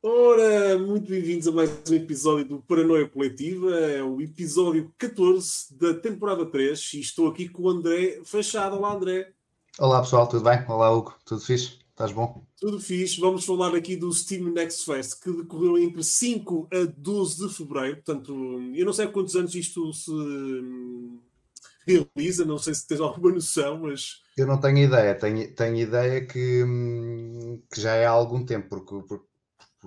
Ora, muito bem-vindos a mais um episódio do Paranoia Coletiva, é o episódio 14 da temporada 3 e estou aqui com o André Fachado. Olá, André. Olá, pessoal, tudo bem? Olá, Hugo, tudo fixe? Estás bom? Tudo fixe. Vamos falar aqui do Steam Next Fest que decorreu entre 5 a 12 de fevereiro. Portanto, eu não sei há quantos anos isto se hum, realiza, não sei se tens alguma noção, mas. Eu não tenho ideia, tenho, tenho ideia que, hum, que já é há algum tempo, porque, porque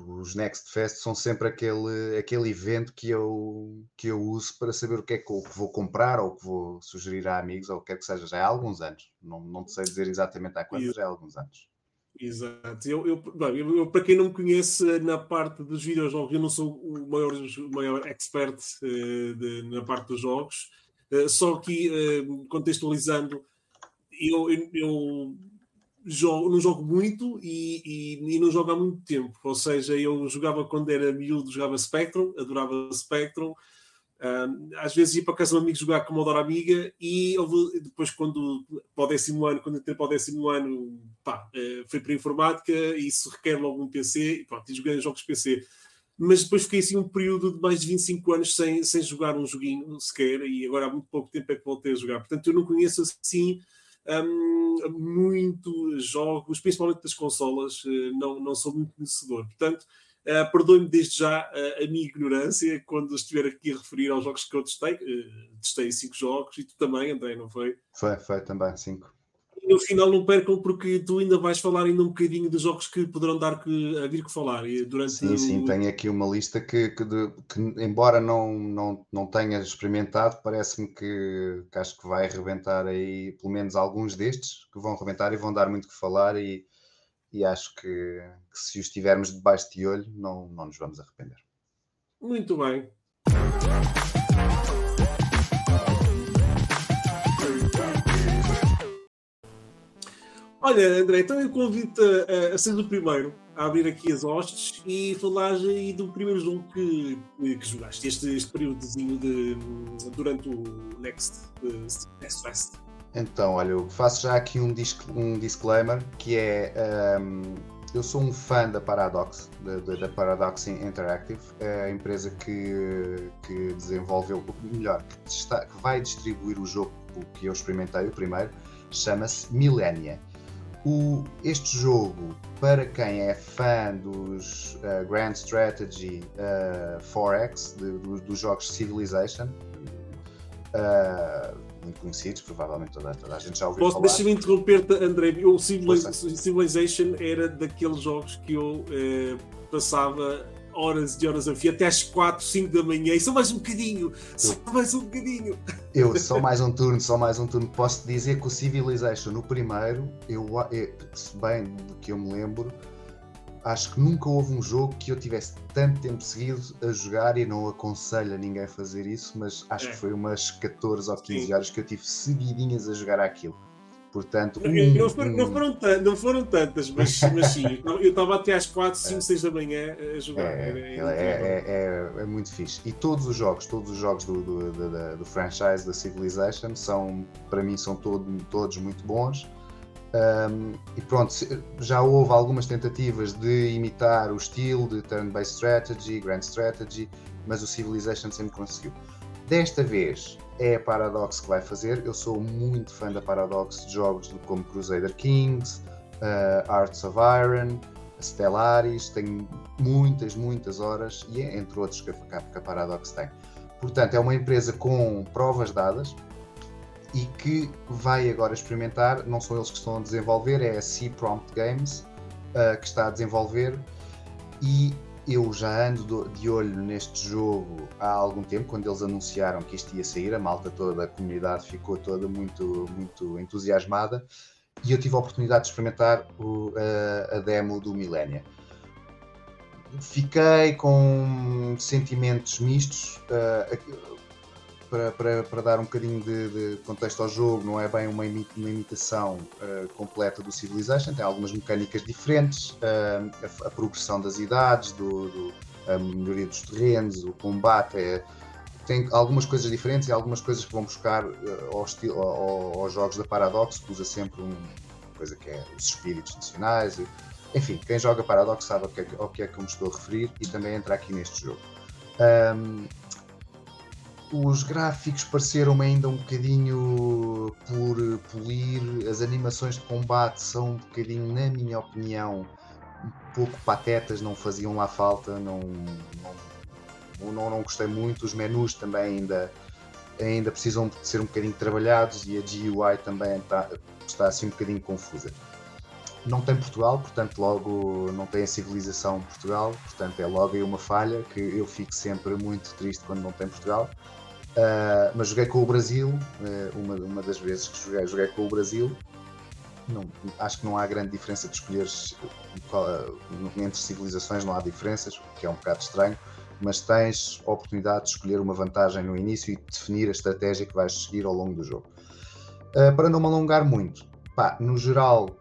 os Next Fest são sempre aquele, aquele evento que eu, que eu uso para saber o que é que, eu, que vou comprar ou que vou sugerir a amigos ou o que é que seja. Já há alguns anos. Não, não sei dizer exatamente há quantos, já há alguns anos. Exato. Eu, eu, bem, eu, para quem não me conhece, na parte dos videojogos, eu não sou o maior, o maior expert uh, de, na parte dos jogos. Uh, só que, uh, contextualizando, eu, eu jogo, não jogo muito e, e, e, não jogo há muito tempo. Ou seja, eu jogava quando era miúdo, jogava Spectrum, adorava Spectrum. Um, às vezes ia para casa de um amigo jogar Commodore Amiga e depois quando para o décimo ano, quando entrei para o décimo ano, pá, uh, fui para a informática e isso requer logo um PC e pronto, e joguei jogos PC. Mas depois fiquei assim um período de mais de 25 anos sem, sem jogar um joguinho sequer e agora há muito pouco tempo é que voltei a jogar. Portanto, eu não conheço assim um, muito jogos, principalmente das consolas, uh, não, não sou muito conhecedor. Portanto, uh, perdoe-me desde já uh, a minha ignorância quando estiver aqui a referir aos jogos que eu testei. Uh, testei cinco jogos e tu também, André, não foi? Foi, foi também, cinco no final não percam, porque tu ainda vais falar ainda um bocadinho dos jogos que poderão dar que, a vir que falar. durante sim, o... sim, tenho aqui uma lista que, que, de, que embora não, não, não tenha experimentado, parece-me que, que, acho que vai arrebentar aí, pelo menos alguns destes, que vão arrebentar e vão dar muito que falar e, e acho que, que se os tivermos debaixo de olho, não, não nos vamos arrepender. Muito bem. Olha, André, então eu convido a, a ser o primeiro a abrir aqui as hostes e falar aí do primeiro jogo que, que jogaste, este, este períodozinho de, durante o Next, Next Fest. Então, olha, eu faço já aqui um, disc, um disclaimer que é um, eu sou um fã da Paradox, da, da, Paradox Interactive, a empresa que, que desenvolveu, melhor, que, está, que vai distribuir o jogo que eu experimentei, o primeiro, chama-se Millennia o, este jogo, para quem é fã dos uh, Grand Strategy uh, 4X, de, do, dos jogos Civilization, uh, muito conhecidos, provavelmente toda, toda a gente já ouviu Posso, falar. Deixa-me interromper-te, André. O Civilization era daqueles jogos que eu passava horas e horas a fio, até às 4, 5 da manhã, e só mais um bocadinho, só mais um bocadinho. Eu, só mais um turno, só mais um turno. Posso dizer que o Civilization, no primeiro, eu, eu, se bem do que eu me lembro, acho que nunca houve um jogo que eu tivesse tanto tempo seguido a jogar e não aconselho a ninguém a fazer isso, mas acho é. que foi umas 14 ou 15 Sim. horas que eu tive seguidinhas a jogar aquilo. Portanto, não, um, não, foram, um... não, foram, não foram tantas, mas, mas sim, eu estava até às 4, 5, 6 da manhã a jogar. É, é, é, é, é, muito fixe. E todos os jogos, todos os jogos do, do, do, do franchise da Civilization são, para mim, são todo, todos muito bons. Um, e pronto, já houve algumas tentativas de imitar o estilo de turn-based strategy, grand strategy, mas o Civilization sempre conseguiu. Desta vez é a Paradox que vai fazer. Eu sou muito fã da Paradox de jogos como Crusader Kings, uh, Arts of Iron, Stellaris. Tenho muitas, muitas horas e é entre outros que a, que a Paradox tem. Portanto, é uma empresa com provas dadas e que vai agora experimentar. Não são eles que estão a desenvolver, é a C Prompt Games uh, que está a desenvolver e eu já ando de olho neste jogo há algum tempo, quando eles anunciaram que isto ia sair, a malta toda, a comunidade ficou toda muito, muito entusiasmada e eu tive a oportunidade de experimentar o, a, a, demo do Millennia. Fiquei com sentimentos mistos. Uh, para, para, para, dar um bocadinho de, de, contexto ao jogo, não é bem uma, imitação uh, completa do Civilization, tem algumas mecânicas diferentes, uh, a, a, progressão das idades, do, do, a melhoria dos terrenos, o combate, é, tem algumas coisas diferentes e algumas coisas que vão buscar uh, ao estilo, ao, aos jogos da Paradox, que usa sempre uma coisa que é os espíritos nacionais. enfim, quem joga Paradox sabe ao que, é, ao que é que eu me estou a referir e também entra aqui neste jogo. Um, os gráficos pareceram-me ainda um bocadinho por polir, as animações de combate são um bocadinho, na minha opinião, um pouco patetas, não faziam lá falta, não, não, não, não gostei muito, os menus também ainda, ainda precisam de ser um bocadinho trabalhados e a GUI também está, está assim um bocadinho confusa. Não tem Portugal, portanto logo não tem a civilização Portugal, portanto é logo aí uma falha que eu fico sempre muito triste quando não tem Portugal. Uh, mas joguei com o Brasil, uh, uma, uma das vezes que joguei, joguei com o Brasil. Não, acho que não há grande diferença de escolher uh, entre civilizações, não há diferenças, o que é um bocado estranho, mas tens a oportunidade de escolher uma vantagem no início e definir a estratégia que vais seguir ao longo do jogo. para não me alongar muito, pá, no geral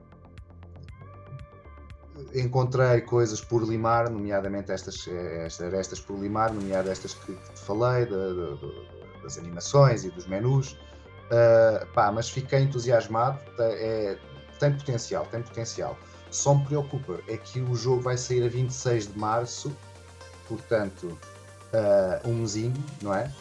encontrei coisas por limar, nomeadamente estas, estas, estas por limar, nomeadamente estas que, te falei, de, de, de das animações e dos menus. Uh, pá, mas fiquei entusiasmado, é, tem potencial, tem potencial. Só me preocupa é que o jogo vai sair a 26 de março, portanto, uh, um mesinho, não é?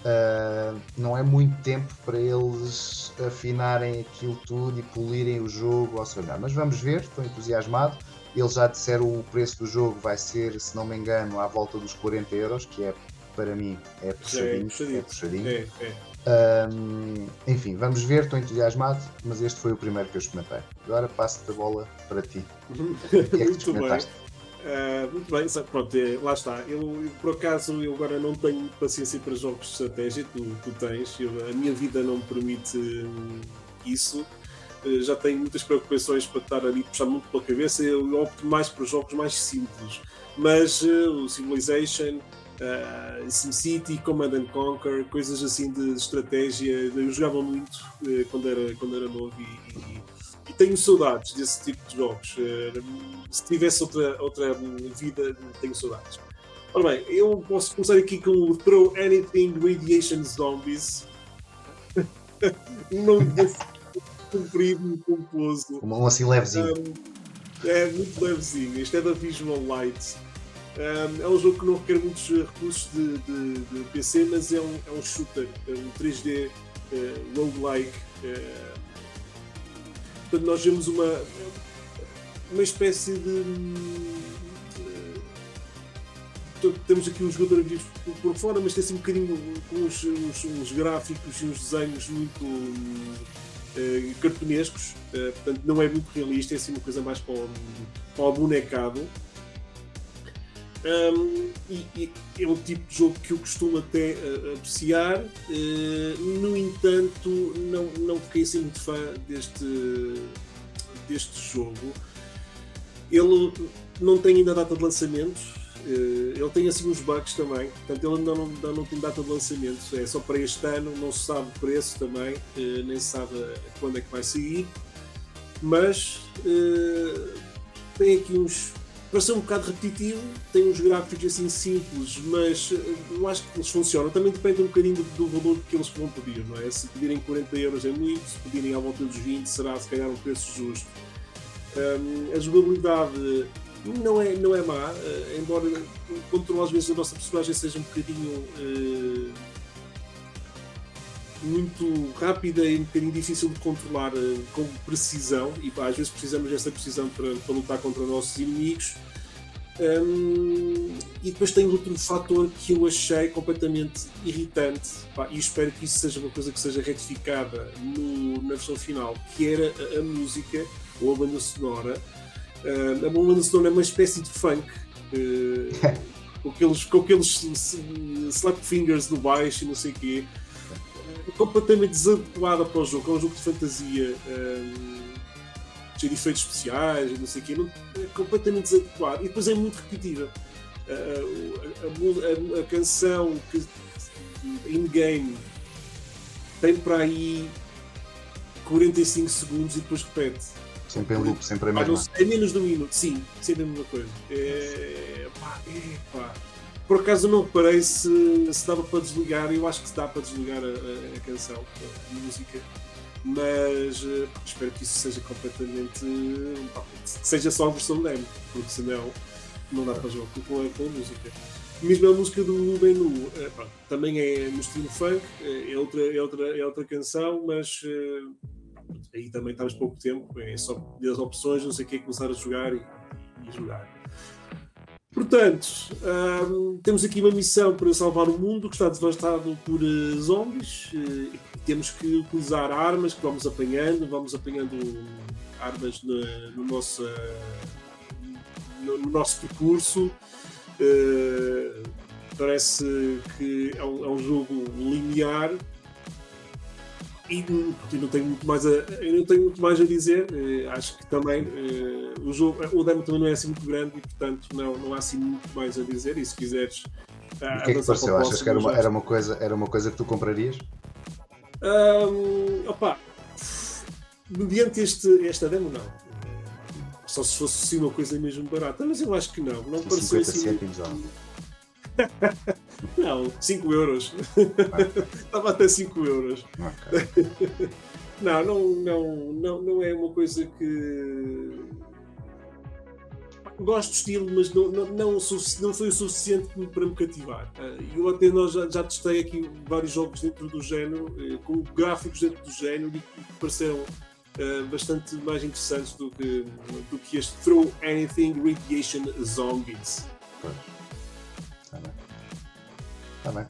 Uh, não é muito tempo para eles afinarem aquilo tudo e polirem o jogo ao seu melhor. Mas vamos ver, estou entusiasmado. Eles já disseram o preço do jogo vai ser, se não me engano, à volta dos 40 euros, que é para mim é puxadinho. É, puxadinho. É puxadinho. É, é. Um, enfim, vamos ver, estou entusiasmado, mas este foi o primeiro que eu experimentei. Agora passo-te a bola para ti. é muito bem. Uh, muito bem, pronto, é, lá está. Eu, por acaso, eu agora não tenho paciência para jogos de estratégia, tu, tu tens. Eu, a minha vida não me permite hum, isso. Uh, já tenho muitas preocupações para estar ali puxar muito pela cabeça. Eu opto mais para jogos mais simples. Mas uh, o Civilization, uh, SimCity, Command and Conquer, coisas assim de estratégia. Eu jogava muito uh, quando, era, quando era novo e, e, e, tenho saudades desse tipo de jogos. Uh, se tivesse outra, outra vida, tenho saudades. Ora bem, eu posso começar aqui com o Throw Anything Radiation Zombies. Não comprido, muito pomposo. Um assim levezinho. Um, é muito levezinho. Este é da Visual Light. Um, é um jogo que não requer muitos recursos de, de, de PC, mas é um, é um shooter, é um 3D uh, eh, roguelike. Uh, portanto, nós vemos uma, uma espécie de. Uh, temos aqui um jogador por, por, fora, mas tem assim um bocadinho com uns, uns, uns gráficos e uns desenhos muito. Uh, cartunescos, uh, portanto não é muito realista, é assim uma coisa mais para o, para o bonecado. Um, e, e, é um tipo de jogo que eu costumo até uh, apreciar, uh, no entanto, não, não fiquei assim muito fã deste, deste jogo. Ele não tem ainda data de lançamento, ele tem assim uns bugs também, portanto, ele ainda não, ainda não tem data de lançamento, é só para este ano, não se sabe o preço também, nem se sabe quando é que vai sair, mas tem aqui uns para ser um bocado repetitivo, tem uns gráficos assim simples, mas eh, eu acho que eles funcionam. Também depende um bocadinho do, do, valor que eles vão pedir, não é? Se pedirem 40 euros é muito, se pedirem à volta dos 20 será se calhar um preço justo. Um, a jogabilidade não é, não é má, uh, embora controle às vezes da nossa personagem seja um bocadinho uh, muito rápida e um bocadinho difícil de controlar uh, com precisão, e pá, às vezes precisamos dessa precisão para, para lutar contra os nossos inimigos. Um, e depois tem outro fator que eu achei completamente irritante, pá, e espero que isso seja uma coisa que seja retificada no, na versão final, que era a, a música ou a banda sonora. Uh, a banda sonora é uma espécie de funk. Uh, com aqueles, com aqueles slap fingers no baixo e não sei o quê completamente desadequada para o jogo. É um jogo de fantasia um, cheio de efeitos especiais, não sei o quê, não, é completamente desadequado. E depois é muito repetitiva. A, a, a, a canção que in-game tem para aí 45 segundos e depois repete. Sempre em loop, sempre a mesma. é menos de um minuto, sim, sempre a mesma coisa. É, pá, é, pá. Por acaso não reparei se, se dava para desligar, eu acho que se dá para desligar a, a, a canção, a música. mas uh, espero que isso seja completamente. Uh, que seja só a versão demo, porque senão não dá para jogar com a, com a música. Mesmo a música do menu uh, também é no estilo funk, é outra, é outra, é outra canção, mas aí também estamos pouco tempo, é só as opções, não sei o que, começar a jogar e, e jogar. Portanto, um, temos aqui uma missão para salvar o mundo que está devastado por uh, zombies. Uh, temos que utilizar armas que vamos apanhando, vamos apanhando armas no, no nosso, no, no, nosso percurso. Uh, parece que é um, é um jogo linear e, e, não tenho muito mais a, eu não tenho muito mais a dizer. Uh, acho que também uh, o, jogo, o demo também não é assim muito grande e, portanto, não, não há assim muito mais a dizer. E se quiseres. Uh, o que é que pareceu? Achas que era uma, era, uma coisa, era uma coisa que tu comprarias? Um, opa, mediante este, esta demo, não. Só se fosse sim uma coisa mesmo barata, mas eu acho que não. Não pareceu assim. Cêntimos, Não, 5 euros. Estava até 5 euros. Okay. não, não, não, não, não é uma coisa que. Gosto do estilo, mas não, não, não, não foi o suficiente para me cativar. Ah, eu até nós já, já testei aqui vários jogos dentro do género, eh, com gráficos dentro do género, e que pareceram uh, bastante mais interessantes do que, do que este Throw Anything Radiation Zombies. Tá bem. Tá bem.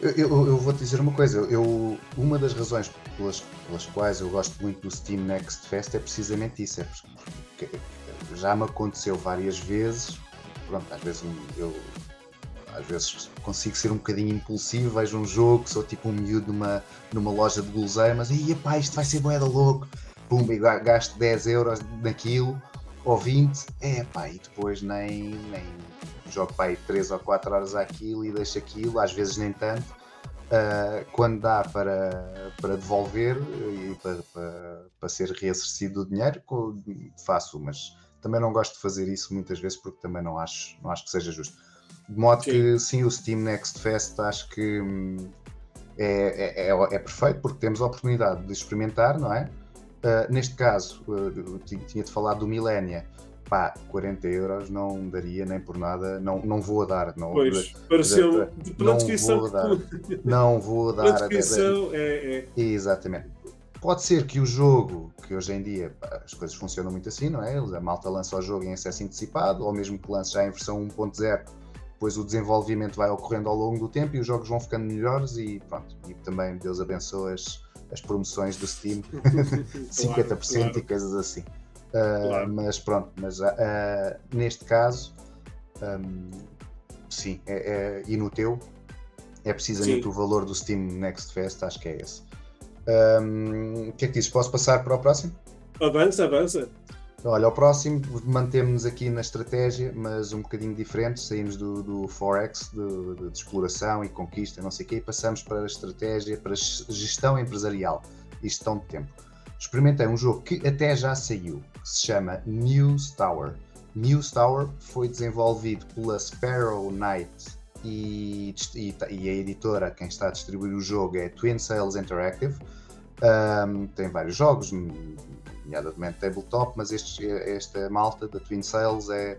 Eu, eu, eu, vou te dizer uma coisa, eu, uma das razões pelas, pelas quais eu gosto muito do Steam Next Fest é precisamente isso, é porque já me aconteceu várias vezes, pronto, às vezes eu às vezes consigo ser um bocadinho impulsivo, vejo um jogo, sou tipo um miúdo numa, numa loja de guloseimas, e pá, isto vai ser boeda louco, pum, e gasto 10 euros naquilo, ou 20, é pá, e depois nem, nem jogo para aí 3 ou 4 horas àquilo e deixo aquilo, às vezes nem tanto. Uh, quando dá para, para devolver e para, para, para ser reassociado o dinheiro, faço, mas também não gosto de fazer isso muitas vezes porque também não acho, não acho que seja justo. De modo sim. que sim, o Steam Next Fest acho que hum, é, é, é, é, perfeito porque temos a oportunidade de experimentar, não é? Uh, neste caso, uh, tinha-te falado do Millennia pá, 40 euros não daria nem por nada, não, não vou dar. Não, pois, pareceu pela não descrição. Vou dar, não vou dar. Pela descrição, é, é. Exatamente. Pode ser que o jogo, que hoje em dia as coisas funcionam muito assim, não é? A malta lança o jogo em acesso antecipado, ou mesmo que lance já em versão 1.0, depois o desenvolvimento vai ocorrendo ao longo do tempo e os jogos vão ficando melhores e pronto. E também Deus abençoe as, as promoções do Steam, 50% claro, claro. e coisas assim. Claro. Mas pronto, mas uh, neste caso, um, sim, é, é, e no teu, é precisamente sim. o valor do Steam Next Fest, acho que é esse. Um, o que é que dizes? Posso passar para o próximo? Avança, avança. Olha, o próximo mantemos-nos aqui na estratégia, mas um bocadinho diferente. Saímos do, do Forex, de, de, exploração e conquista, não sei o quê, e passamos para a estratégia, para a gestão empresarial e gestão de tempo experimentei um jogo que até já saiu, que se chama News Tower. News Tower foi desenvolvido pela Sparrow Knight e, e, e, a editora, quem está a distribuir o jogo é Twin Sales Interactive. Um, tem vários jogos, nomeadamente tabletop, mas este, esta malta da Twin Sales é,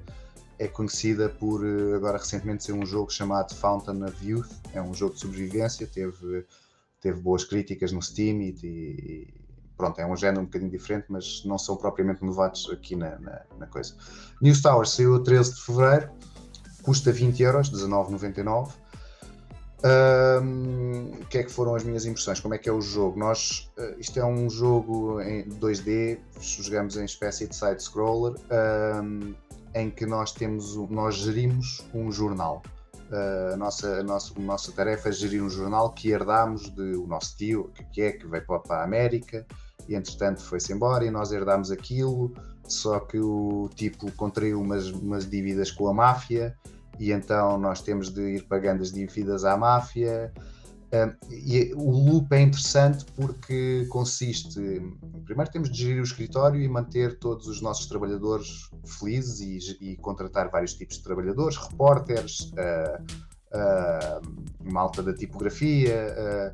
é conhecida por agora recentemente ser um jogo chamado Fountain of Youth. É um jogo de sobrevivência, teve, teve boas críticas no Steam e, e pronto, é um género um bocadinho diferente, mas não são propriamente novatos aqui na, na, na coisa. News Tower saiu a 13 de fevereiro, custa 20 euros, 19,99. Um, o que é que foram as minhas impressões? Como é que é o jogo? Nós, uh, isto é um jogo em 2D, jogamos em espécie de side-scroller, um, em que nós temos, nós gerimos um jornal. Uh, a, nossa, a, nossa, a nossa tarefa é gerir um jornal que herdámos do nosso tio, que é, que veio para a América, e entretanto foi-se embora e nós herdámos aquilo, só que o tipo contraiu umas, umas dívidas com a máfia e então nós temos de ir pagando as dívidas à máfia. Um, e o loop é interessante porque consiste, primeiro temos de gerir o escritório e manter todos os nossos trabalhadores felizes e, e contratar vários tipos de trabalhadores, repórteres, uh, uh, malta da tipografia,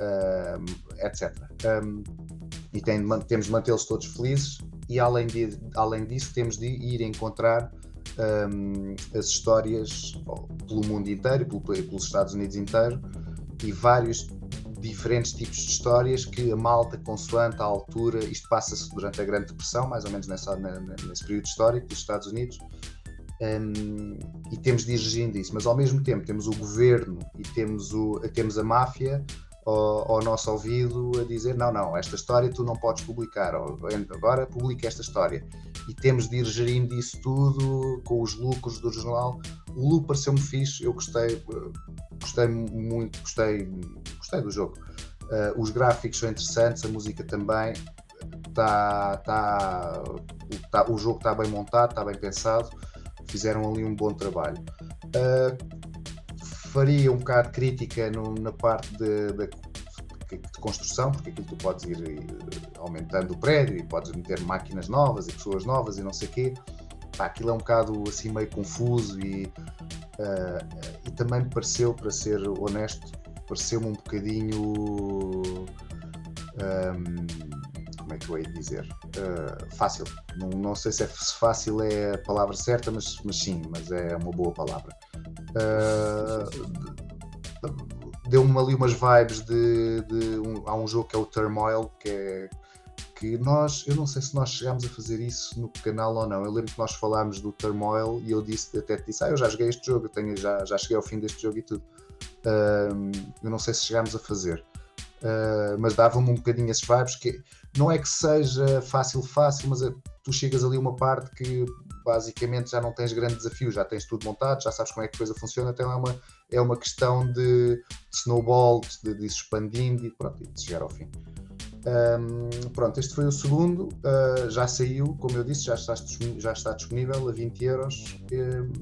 uh, etc. Um, e tem, temos de mantê-los todos felizes. E além, de, além disso temos de ir encontrar um, as histórias pelo mundo inteiro, pelo, pelos Estados Unidos inteiro e vários diferentes tipos de histórias que a malta, consoante a altura, isto passa-se durante a Grande Depressão, mais ou menos nessa, nesse período histórico dos Estados Unidos, um, e temos de ir isso, mas ao mesmo tempo temos o governo e temos, o, temos a máfia ao, ao, nosso ouvido a dizer não, não, esta história tu não podes publicar, agora publica esta história. E temos de ir gerindo isso tudo com os lucros do jornal. O lucro pareceu-me fixe, eu gostei, gostei muito, gostei, gostei do jogo. Uh, os gráficos são interessantes, a música também. Tá, tá, tá, o jogo está bem montado, está bem pensado, fizeram ali um bom trabalho. Uh, faria um bocado crítica no, na parte de, de, construção, porque aquilo tu podes ir eh, aumentando o prédio e podes meter máquinas novas e pessoas novas e não sei o quê. Pá, aquilo é um bocado assim meio confuso e, uh, e também me pareceu, para ser honesto, pareceu-me um bocadinho. Um, como é que eu hei de dizer? Uh, fácil. Não, não sei se, é, se fácil é a palavra certa, mas, mas sim, mas é uma boa palavra. Uh, Deu-me ali umas vibes de, de um, há um jogo que é o Turmoil, que é que nós, eu não sei se nós chegámos a fazer isso no canal ou não. Eu lembro que nós falámos do Turmoil e eu disse, até te disse, ah, eu já joguei este jogo, eu tenho, já, já cheguei ao fim deste jogo e tudo. Eu não sei se chegámos a fazer. Uh, mas dava-me um bocadinho esses vibes que não é que seja fácil, fácil, mas é, tu chegas ali uma parte que basicamente já não tens grande desafio, já tens tudo montado, já sabes como é que a coisa funciona, então é uma, é uma questão de, de snowball, de, de expandindo e pronto, e de chegar ao fim. Um, pronto, este foi o segundo, uh, já saiu, como eu disse, já está, já está disponível a 20 euros. Um,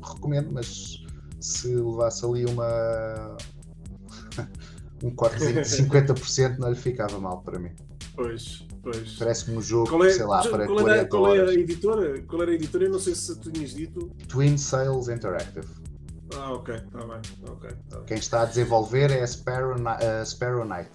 recomendo, mas se levasse ali uma um cortezinho de 50% não lhe ficava mal para mim. Pois, pois. Parece-me um jogo, é, sei lá, para qual 40 era, qual é a editora? Qual era a editora? Eu não sei se tu tinhas dito. Twin Sales Interactive. Ah, ok, está bem. Okay, tá Quem está a desenvolver é a Sparrow, uh, Sparrow Knight.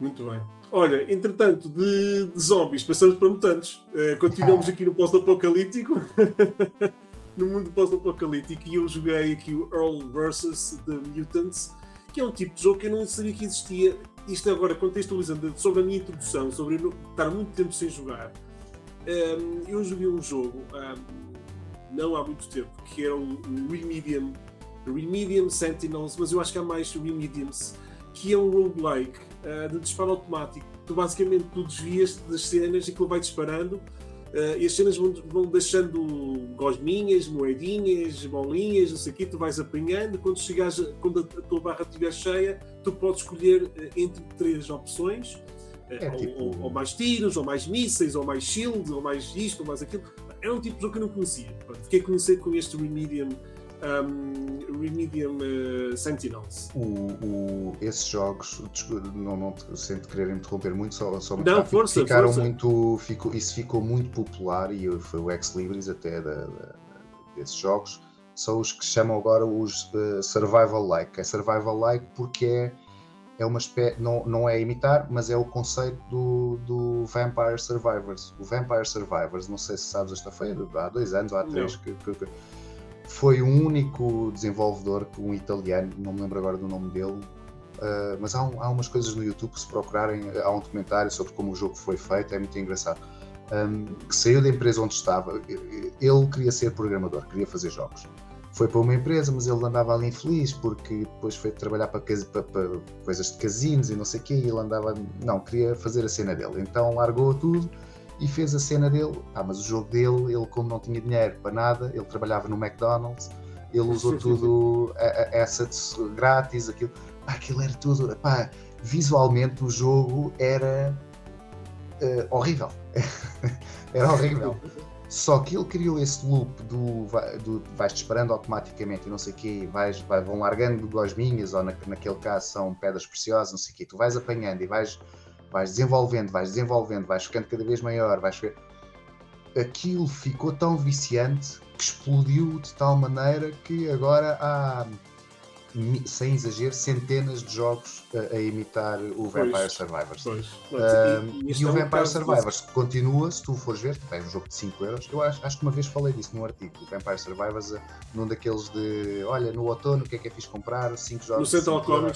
Muito bem. Olha, entretanto, de, de zombies passamos para mutantes. Uh, continuamos aqui no pós-apocalíptico. no mundo pós-apocalíptico e eu joguei aqui o Earl vs. The Mutants, que é um tipo de jogo que eu não sabia que existia isto agora contextualizando sobre a minha introdução, sobre estar muito tempo sem jogar, um, eu joguei um jogo um, não há muito tempo, que era o, Remedium, Remedium Sentinels, mas eu acho que há mais Remediums, que é um roguelike uh, de disparo automático. Tu basicamente tu desvias das cenas e aquilo vai disparando Uh, e as cenas vão, vão deixando gosminhas, moedinhas, bolinhas, não sei o quê, tu vais apanhando. Quando chegares, quando a, tua barra estiver cheia, tu podes escolher uh, entre três opções. Uh, é, ou, tipo... ou, ou, mais tiros, ou mais mísseis, ou mais shield, ou mais isto, ou mais aquilo. Era um tipo de jogo que eu não conhecia. Fiquei a conhecer com este Remedium um, Remedium uh, Sentinels. O, o, esses jogos, não, não sinto querer interromper muito, só, só muito não, rápido, força, ficaram força. muito, ficou, isso ficou muito popular e foi o Ex Libris até da, da, desses jogos. São os que chamam agora os uh, Survival Like. É Survival Like porque é, é uma espécie, não, não é imitar, mas é o conceito do, do Vampire Survivors. O Vampire Survivors, não sei se sabes, esta foi há dois anos ou há três que, que, que foi o único desenvolvedor, um italiano, não me lembro agora do nome dele, uh, mas há, um, há, umas coisas no YouTube, se procurarem, há um documentário sobre como o jogo foi feito, é muito engraçado. Um, que saiu da empresa onde estava, ele queria ser programador, queria fazer jogos. Foi para uma empresa, mas ele andava ali infeliz porque depois foi trabalhar para, para, para coisas de casinos e não sei o quê, e ele andava, não, queria fazer a cena dele. Então largou tudo e fez a cena dele. Ah, mas o jogo dele, ele como não tinha dinheiro para nada, ele trabalhava no McDonald's, ele usou tudo a, a assets grátis, aquilo, pá, aquilo era tudo, pá, visualmente o jogo era uh, horrível. era horrível. Só que ele criou esse loop do, do vais disparando automaticamente e não sei o quê, vais, vai, vão largando gosminhas, ou na, naquele caso são pedras preciosas, não sei o quê, tu vais apanhando e vais vais desenvolvendo, vais desenvolvendo, vais ficando cada vez maior, vais ver. Aquilo ficou tão viciante que explodiu de tal maneira que agora há sem exagero, centenas de jogos a, a imitar o Vampire Pois. Survivors. Pois. Um, E- e o é Vampire Survivors continua, se tu fores ver, é um jogo de 5 euros. Eu acho, acho que uma vez falei disso num artigo. O Vampire Survivors, eh, num daqueles de olha, no outono, o que é que é fixe comprar? 5 No jogos. de euros.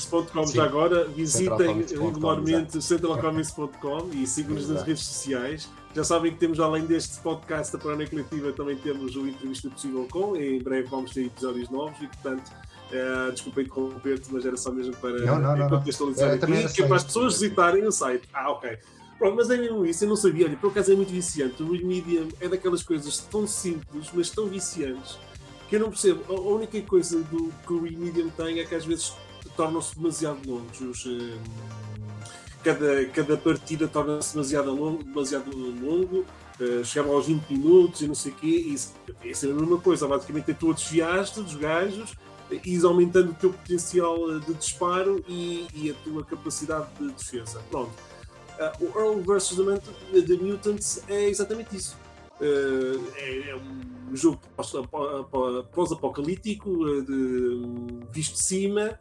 centralcomics.com já agora, visitem regularmente centralcomics.com e sigam-nos nas redes sociais. Já sabem que temos, além deste podcast da Paranoia Coletiva, também temos o Entrevista Possível Com. Em breve vamos ter episódios novos e, portanto, eh, desculpa interromper-te, mas era só mesmo para Não, não, não, não. contextualizar aqui, que é para as isso. pessoas visitarem o site. Ah, ok. Pronto, mas é mesmo isso, eu não sabia. Olha, por acaso é muito viciante. O Remedium é daquelas coisas tão simples, mas tão viciantes, que eu não percebo. A única coisa do, que o Remedium tem é que às vezes tornam-se demasiado longos. Os, eh, cada, cada partida torna-se demasiado longo, demasiado longo eh, chegava aos 20 minutos e não sei o quê, e isso é a mesma coisa. Basicamente, é tu a desviaste dos gajos, ires aumentando o teu potencial eh, de disparo e, e a tua capacidade de defesa. Pronto. Ah, o Earl vs. The, Mut- The Mutants é exatamente isso. Eh, é, é um jogo pós- pós- pós-apocalíptico, visto de cima,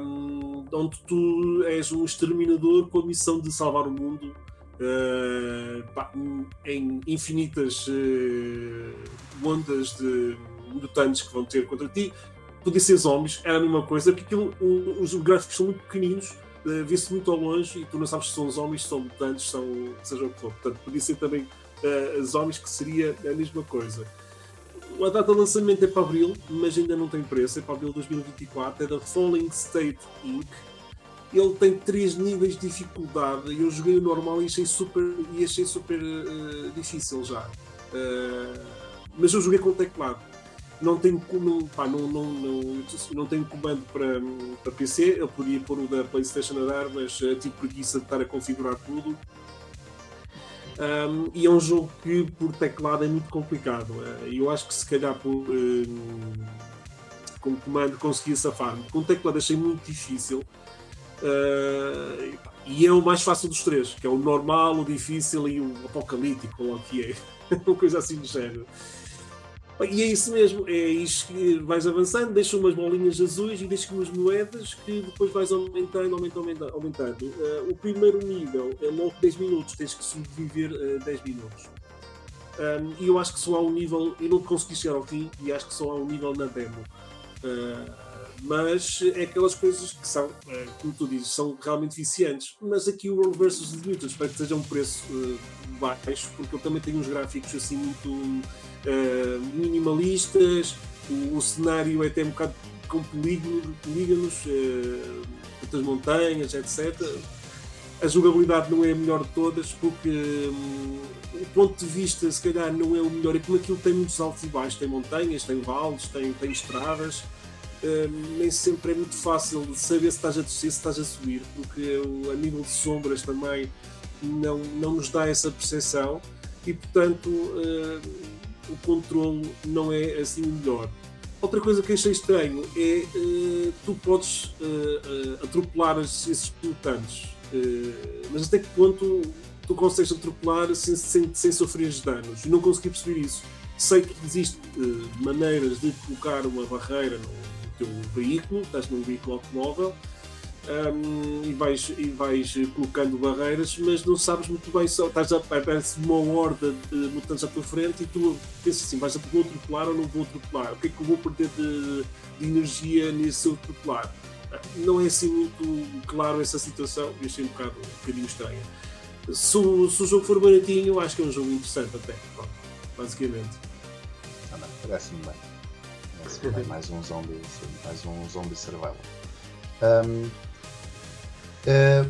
um, onde tu és um exterminador com a missão de salvar o mundo uh, pá, em infinitas uh, ondas de mutantes que vão ter contra ti. Podia ser zombies, era a mesma coisa, porque aquilo, o- os gráficos são muito pequeninos, uh, vê-se muito ao longe e tu não sabes se são zombies, são mutantes, são seja o que for. Portanto, podia ser também uh, zombies, que seria a mesma coisa. A data de lançamento é para abril, mas ainda não tem preço, é para abril de 2024. É da Falling State Inc. Ele tem três níveis de dificuldade. Eu joguei o normal e achei super, e achei super eh, difícil já. Eh, mas eu joguei com teclado. Não tenho, não, pá, não, não, não, não tenho comando para, para PC. Eu podia pôr o da PlayStation a dar, mas eh, tive preguiça de estar a configurar tudo. Um, e é um jogo que por teclado é muito complicado. E eu acho que se calhar por, eh, com comando conseguia safar. Com teclado achei muito difícil. Eh, e é o mais fácil dos três, que é o normal, o difícil e o apocalíptico, ou o que é. Uma coisa assim do género. E é isso mesmo, é isto que vais avançando, deixa umas bolinhas azuis e deixa umas moedas que depois vais aumentando, aumentando, aumentando. Eh, o primeiro nível é logo 10 minutos, tens que sobreviver eh, 10 minutos. Um, e eu acho que só há um nível, eu não consegui chegar ao fim e acho que só há um nível na demo. Uh, mas é aquelas coisas que são, uh, como tu dizes, são realmente viciantes. Mas aqui o World vs. The Mutants espero que seja um preço uh, baixo, porque ele também tem uns gráficos assim muito uh, minimalistas. O, o cenário é até um bocado com polígono- polígonos, uh, muitas montanhas, etc. A jogabilidade não é a melhor de todas, porque hum, o ponto de vista, se calhar, não é o melhor. É como aquilo tem muitos altos e baixos, tem montanhas, tem vales, tem, tem estradas. Hum, nem sempre é muito fácil saber se estás a descer, se estás a subir, porque a nível de sombras também não, não nos dá essa percepção e, portanto, hum, o controle não é assim o melhor. Outra coisa que achei estranho é eh, tu podes eh, eh, atropelar esses, eh, mas até que ponto tu consegues atropelar sem, sem, sem sofrer danos? Não consegui perceber isso. Sei que existem maneiras de colocar uma barreira no teu veículo, estás num veículo automóvel um, e, vais, e vais colocando barreiras, mas não sabes muito bem só estás a, aparece uma horda de mutantes à tua frente e tu pensas assim, vais a vou atropelar ou não vou atropelar? O que é que eu vou perder de, de energia nesse atropelar? Não é assim muito claro essa situação e achei um bocado um bocadinho estranha. Se o, se o jogo for baratinho, acho que é um jogo interessante até, pronto, basicamente. Ah, não, Parece-me bem. Parece-me bem. Mais um zombie, mais um zombie survival. Um, eh,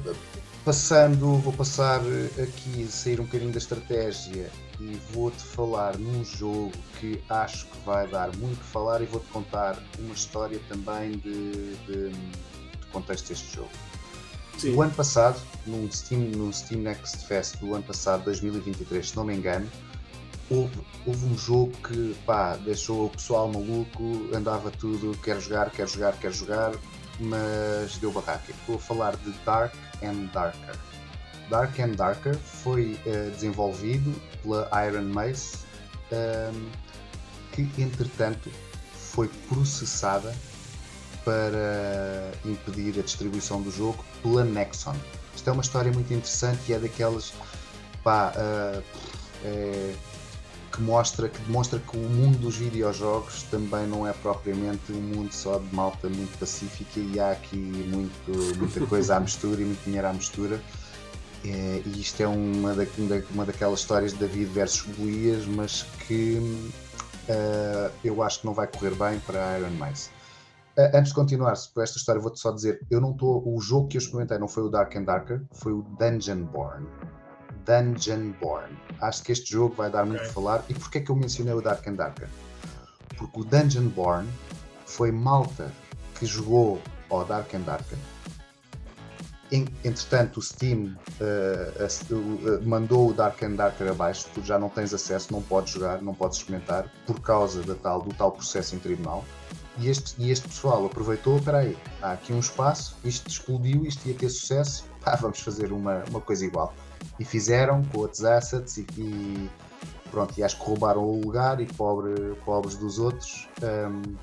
passando, vou passar aqui, sair um bocadinho da estratégia e vou-te falar num jogo que acho que vai dar muito que falar e vou-te contar uma história também de, de, de contexto deste jogo. Sim. O ano passado, num Steam, num Steam Next Fest do ano passado, 2023, se não me engano, houve, houve um jogo que pá, deixou o pessoal maluco, andava tudo, quer jogar, quer jogar, quer jogar, mas deu barraca. Estou a falar de Dark and Darker. Dark and Darker foi eh, desenvolvido pela Iron Mace, ehm, que entretanto foi processada para impedir a distribuição do jogo pela Nexon. Isto é uma história muito interessante e é daquelas pá, uh, é, que mostra que demonstra que o mundo dos videojogos também não é propriamente um mundo só de malta muito pacífica e há aqui muito, muita coisa à mistura e muito dinheiro à mistura. É, e isto é uma, da, uma daquelas histórias de David versus Golias, mas que uh, eu acho que não vai correr bem para Iron Mace. Uh, antes de continuar por esta história, vou-te só dizer: eu não estou. O jogo que eu experimentei não foi o Dark and Darker, foi o Dungeon Born. Acho que este jogo vai dar muito okay. a falar. E porquê é que eu mencionei o Dark and Darker? Porque o Dungeon Born foi malta que jogou ao Dark and Darker. Entretanto, o Steam uh, uh, mandou o Dark and Darker abaixo, tu já não tens acesso, não podes jogar, não podes experimentar, por causa da tal, do tal processo em tribunal. E este, e este pessoal aproveitou, espera aí, há aqui um espaço, isto explodiu, isto ia ter sucesso, pá, vamos fazer uma, uma coisa igual e fizeram com outros assets e, e pronto, e acho que roubaram o lugar e pobre, pobres dos outros, um,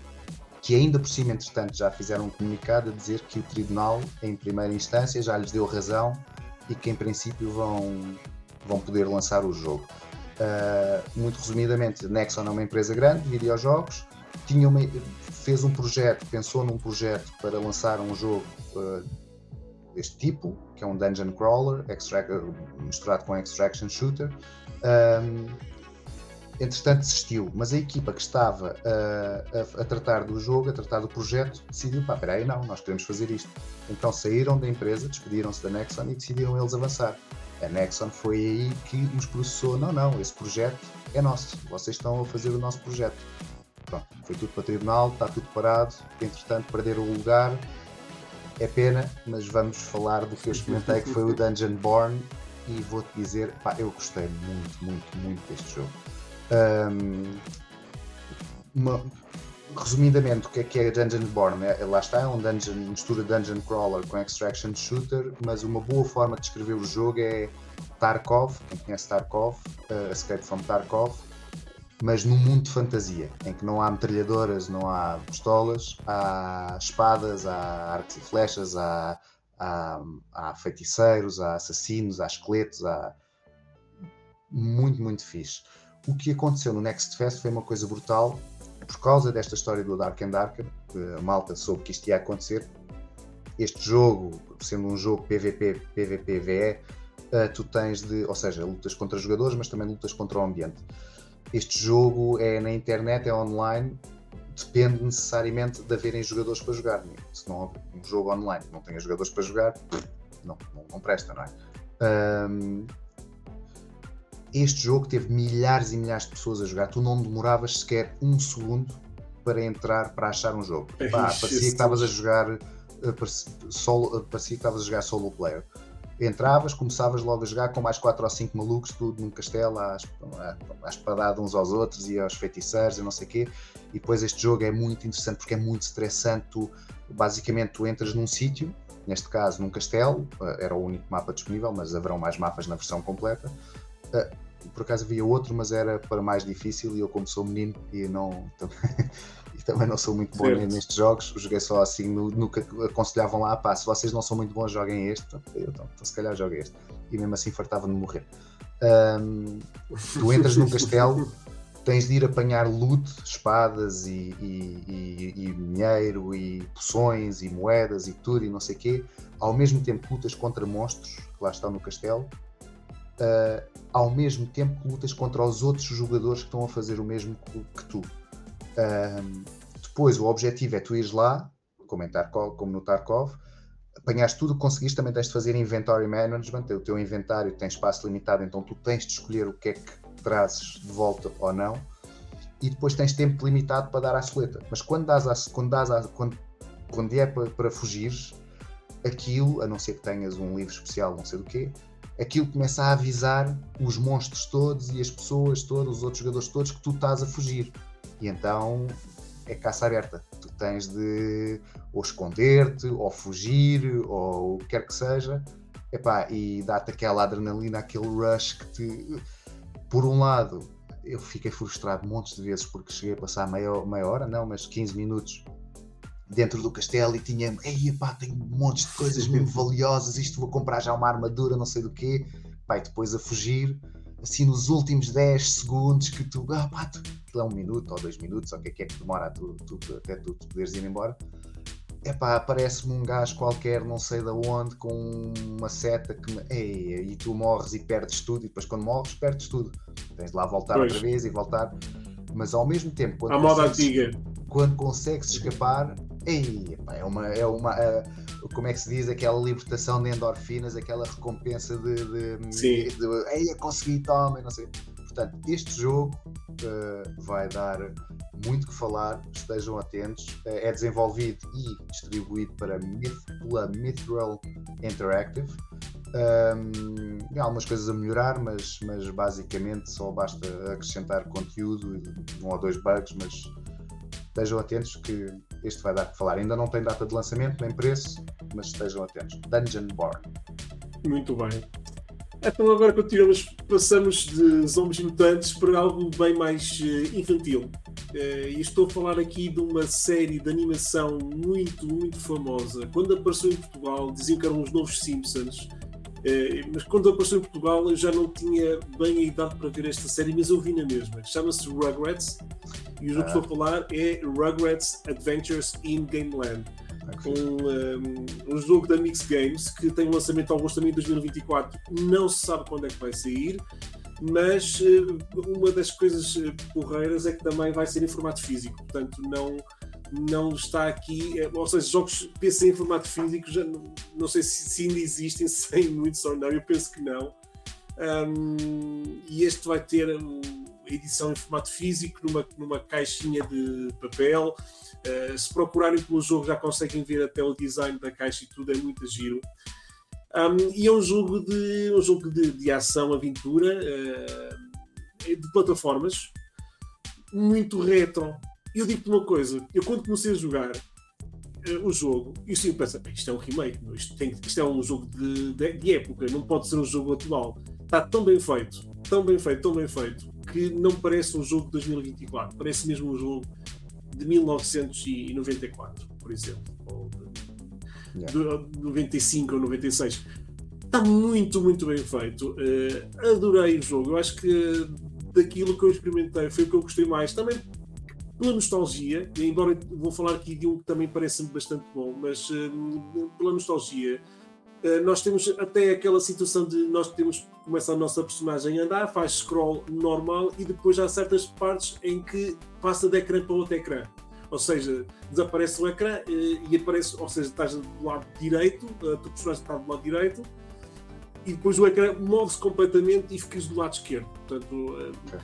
que ainda por cima, entretanto, já fizeram um comunicado a dizer que o tribunal, em primeira instância, já lhes deu razão e que em princípio vão, vão poder lançar o jogo. Uh, muito resumidamente, Nexon é uma empresa grande de videojogos, tinha uma, fez um projeto, pensou num projeto para lançar um jogo uh, deste tipo, que é um dungeon crawler extract, misturado com extraction shooter. Um, entretanto desistiu, mas a equipa que estava a, a, a, tratar do jogo, a tratar do projeto, decidiu, pá, peraí, não, nós queremos fazer isto. Então saíram da empresa, despediram-se da Nexon e decidiram eles avançar. A Nexon foi aí que nos processou, não, não, esse projeto é nosso, vocês estão a fazer o nosso projeto. Pronto, foi tudo para o tribunal, está tudo parado, entretanto perderam o lugar, é pena, mas vamos falar do que eu experimentei, que foi o Dungeon Born, e vou-te dizer, pá, eu gostei muito, muito, muito deste jogo. Um, uma, resumidamente, o que é que é Dungeon Born? É, lá está, é um dungeon, mistura Dungeon Crawler com Extraction Shooter, mas uma boa forma de descrever o jogo é Tarkov, quem conhece Tarkov, uh, Escape from Tarkov, mas num mundo de fantasia, em que não há metralhadoras, não há pistolas, há espadas, há arcos e flechas, há, há, há feiticeiros, há assassinos, há esqueletos, há muito, muito fixe. O que aconteceu no Next Fest foi uma coisa brutal, por causa desta história do Dark and Darker, a malta soube que isto ia acontecer. Este jogo, sendo um jogo PVP, PVP, VE, eh, tu tens de, ou seja, lutas contra jogadores, mas também lutas contra o ambiente este jogo é na internet, é online, depende necessariamente de haverem jogadores para jogar. Se não houver um jogo online não tenha jogadores para jogar, não, não, não presta, não é? Um, este jogo teve milhares e milhares de pessoas a jogar. Tu não demoravas sequer um segundo para entrar para achar um jogo. Pá, parecia que estavas a jogar eh, solo, eh, parecia que estavas a jogar solo player entravas, começavas logo a jogar com mais 4 ou 5 malucos, tudo num castelo, à, à espadada uns aos outros e aos feiticeiros e não sei o quê. E depois este jogo é muito interessante porque é muito estressante. Tu, basicamente, tu entras num sítio, neste caso num castelo, eh, era o único mapa disponível, mas haverão mais mapas na versão completa. Eh, por acaso havia outro, mas era para mais difícil e eu, como sou menino e não. e também não sou muito bom certo. nestes jogos, joguei só assim no, no que aconselhavam lá, pá, se vocês não são muito bons, joguem este, eu então, então se calhar joguei este. E mesmo assim fartava de morrer. Um, tu entras num castelo, tens de ir apanhar loot, espadas e, e, e, e, dinheiro e poções e moedas e tudo e não sei o quê, ao mesmo tempo que lutas contra monstros que lá estão no castelo, uh, ao mesmo tempo que lutas contra os outros jogadores que estão a fazer o mesmo que tu. Um, depois, o objetivo é tu ires lá, como, em Tarkov, como no Tarkov, apanhaste tudo que conseguiste, também tens de fazer inventory management, o teu inventário tem espaço limitado, então tu tens de escolher o que é que trazes de volta ou não, e depois tens tempo limitado para dar à soleta. Mas quando, dás a, quando, dás a, quando, quando é para, para fugir, aquilo, a não ser que tenhas um livro especial, não sei do quê, aquilo começa a avisar os monstros todos e as pessoas todas, os outros jogadores todos, que tu estás a fugir. E então é caça aberta. Tu tens de ou esconder-te, ou fugir, ou o que quer que seja. Epá, e dá-te aquela adrenalina, aquele rush que te. Por um lado, eu fiquei frustrado montes de vezes porque cheguei a passar meia, meia hora, não, mas 15 minutos dentro do castelo e tinha, ei pá, tenho montes de coisas mesmo valiosas, isto vou comprar já uma armadura, não sei do quê, pá, e depois a fugir, assim nos últimos 10 segundos que tu, ah pá, tu, é um minuto ou dois minutos, ou o que é que é que demora tu, tu, até tu, tu poderes ir embora, epá, aparece-me um gajo qualquer, não sei de onde, com uma seta que me. Ei, e tu morres e perdes tudo, e depois quando morres, perdes tudo. Tens de lá voltar pois. outra vez e voltar. Mas ao mesmo tempo, quando, a moda antiga. quando consegues escapar, ei, epá, é uma. É uma é, como é que se diz? Aquela libertação de endorfinas, aquela recompensa de. de, Sim. de, de ei, consegui, toma, não sei. Portanto, este jogo uh, vai dar muito que falar, estejam atentos. Uh, é desenvolvido e distribuído para Myth, pela Mithril Interactive. Um, há algumas coisas a melhorar, mas, mas basicamente só basta acrescentar conteúdo, um ou dois bugs, mas estejam atentos que este vai dar que falar. Ainda não tem data de lançamento nem preço, mas estejam atentos. Dungeon Bar. Muito bem. Então agora continuamos, passamos de zombies mutantes para algo bem mais uh, infantil. Uh, e estou a falar aqui de uma série de animação muito, muito famosa. Quando apareceu em Portugal, diziam que eram os novos Simpsons. Uh, mas quando apareceu em Portugal eu já não tinha bem a idade para ver esta série, mas eu vi na mesma. Chama-se Rugrats e o jogo ah. que estou a falar é Rugrats Adventures in Gameland um, um, jogo da Mix Games que tem um lançamento alguns também em 2024. Não se sabe quando é que vai sair, mas uh, uma das coisas eh, porreiras é que também vai ser em formato físico. Portanto, não, não está aqui, eh, ou seja, jogos PC em formato físico, já não, não sei se, se, ainda existem, sem muitos ou não, eu penso que não. Um, e este vai ter edição em formato físico, numa, numa caixinha de papel. Uh, se procurarem pelo jogo já conseguem ver até o design da caixa e tudo, é muito giro. Um, e é um jogo de, um jogo de, de ação, aventura, uh, de plataformas, muito retro. Eu digo-te uma coisa, eu quando comecei a jogar uh, o jogo, eu sempre penso, isto é um remake, isto, tem, isto é um jogo de, de, de época, não pode ser um jogo atual. Está tão bem feito, tão bem feito, tão bem feito, que não parece um jogo de 2024, parece mesmo um jogo de 1994, por exemplo, ou de, yeah. de 95 ou 96. Está muito, muito bem feito. Uh, adorei o jogo. Eu acho que daquilo que eu experimentei foi o que eu gostei mais. Também pela nostalgia, embora vou falar aqui de um que também parece-me bastante bom, mas uh, pela nostalgia eh, nós temos até aquela situação de nós temos começa a nossa personagem a andar, faz scroll normal e depois há certas partes em que passa de ecrã para outro ecrã. Ou seja, desaparece o ecrã eh, e aparece, ou seja, estás do lado direito, a tua personagem está do lado direito e depois o ecrã move-se completamente e ficas do lado esquerdo. Portanto, eh,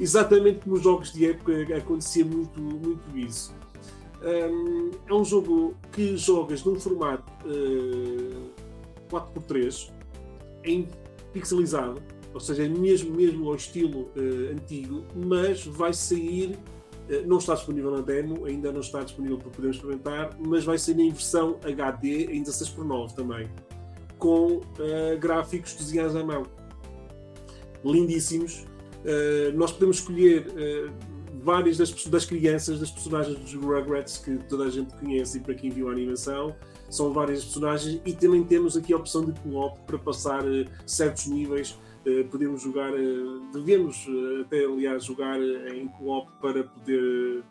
exatamente como os jogos de época acontecia muito, muito isso. é um jogo que jogas num formato 4x3 em pixelizado, ou seja, é mesmo, mesmo ao estilo uh, antigo, mas vai sair, uh, não está disponível na demo, ainda não está disponível para podermos experimentar, mas vai sair em versão HD em 16x9 também, com uh, gráficos desenhados à mão. Lindíssimos. Nós podemos escolher várias das, das crianças, das personagens dos Rugrats que toda a gente conhece e para quem viu a animação são várias personagens e também temos aqui a opção de co-op para passar uh, certos níveis. Uh, podemos jogar, uh, devemos até aliás jogar em co-op para poder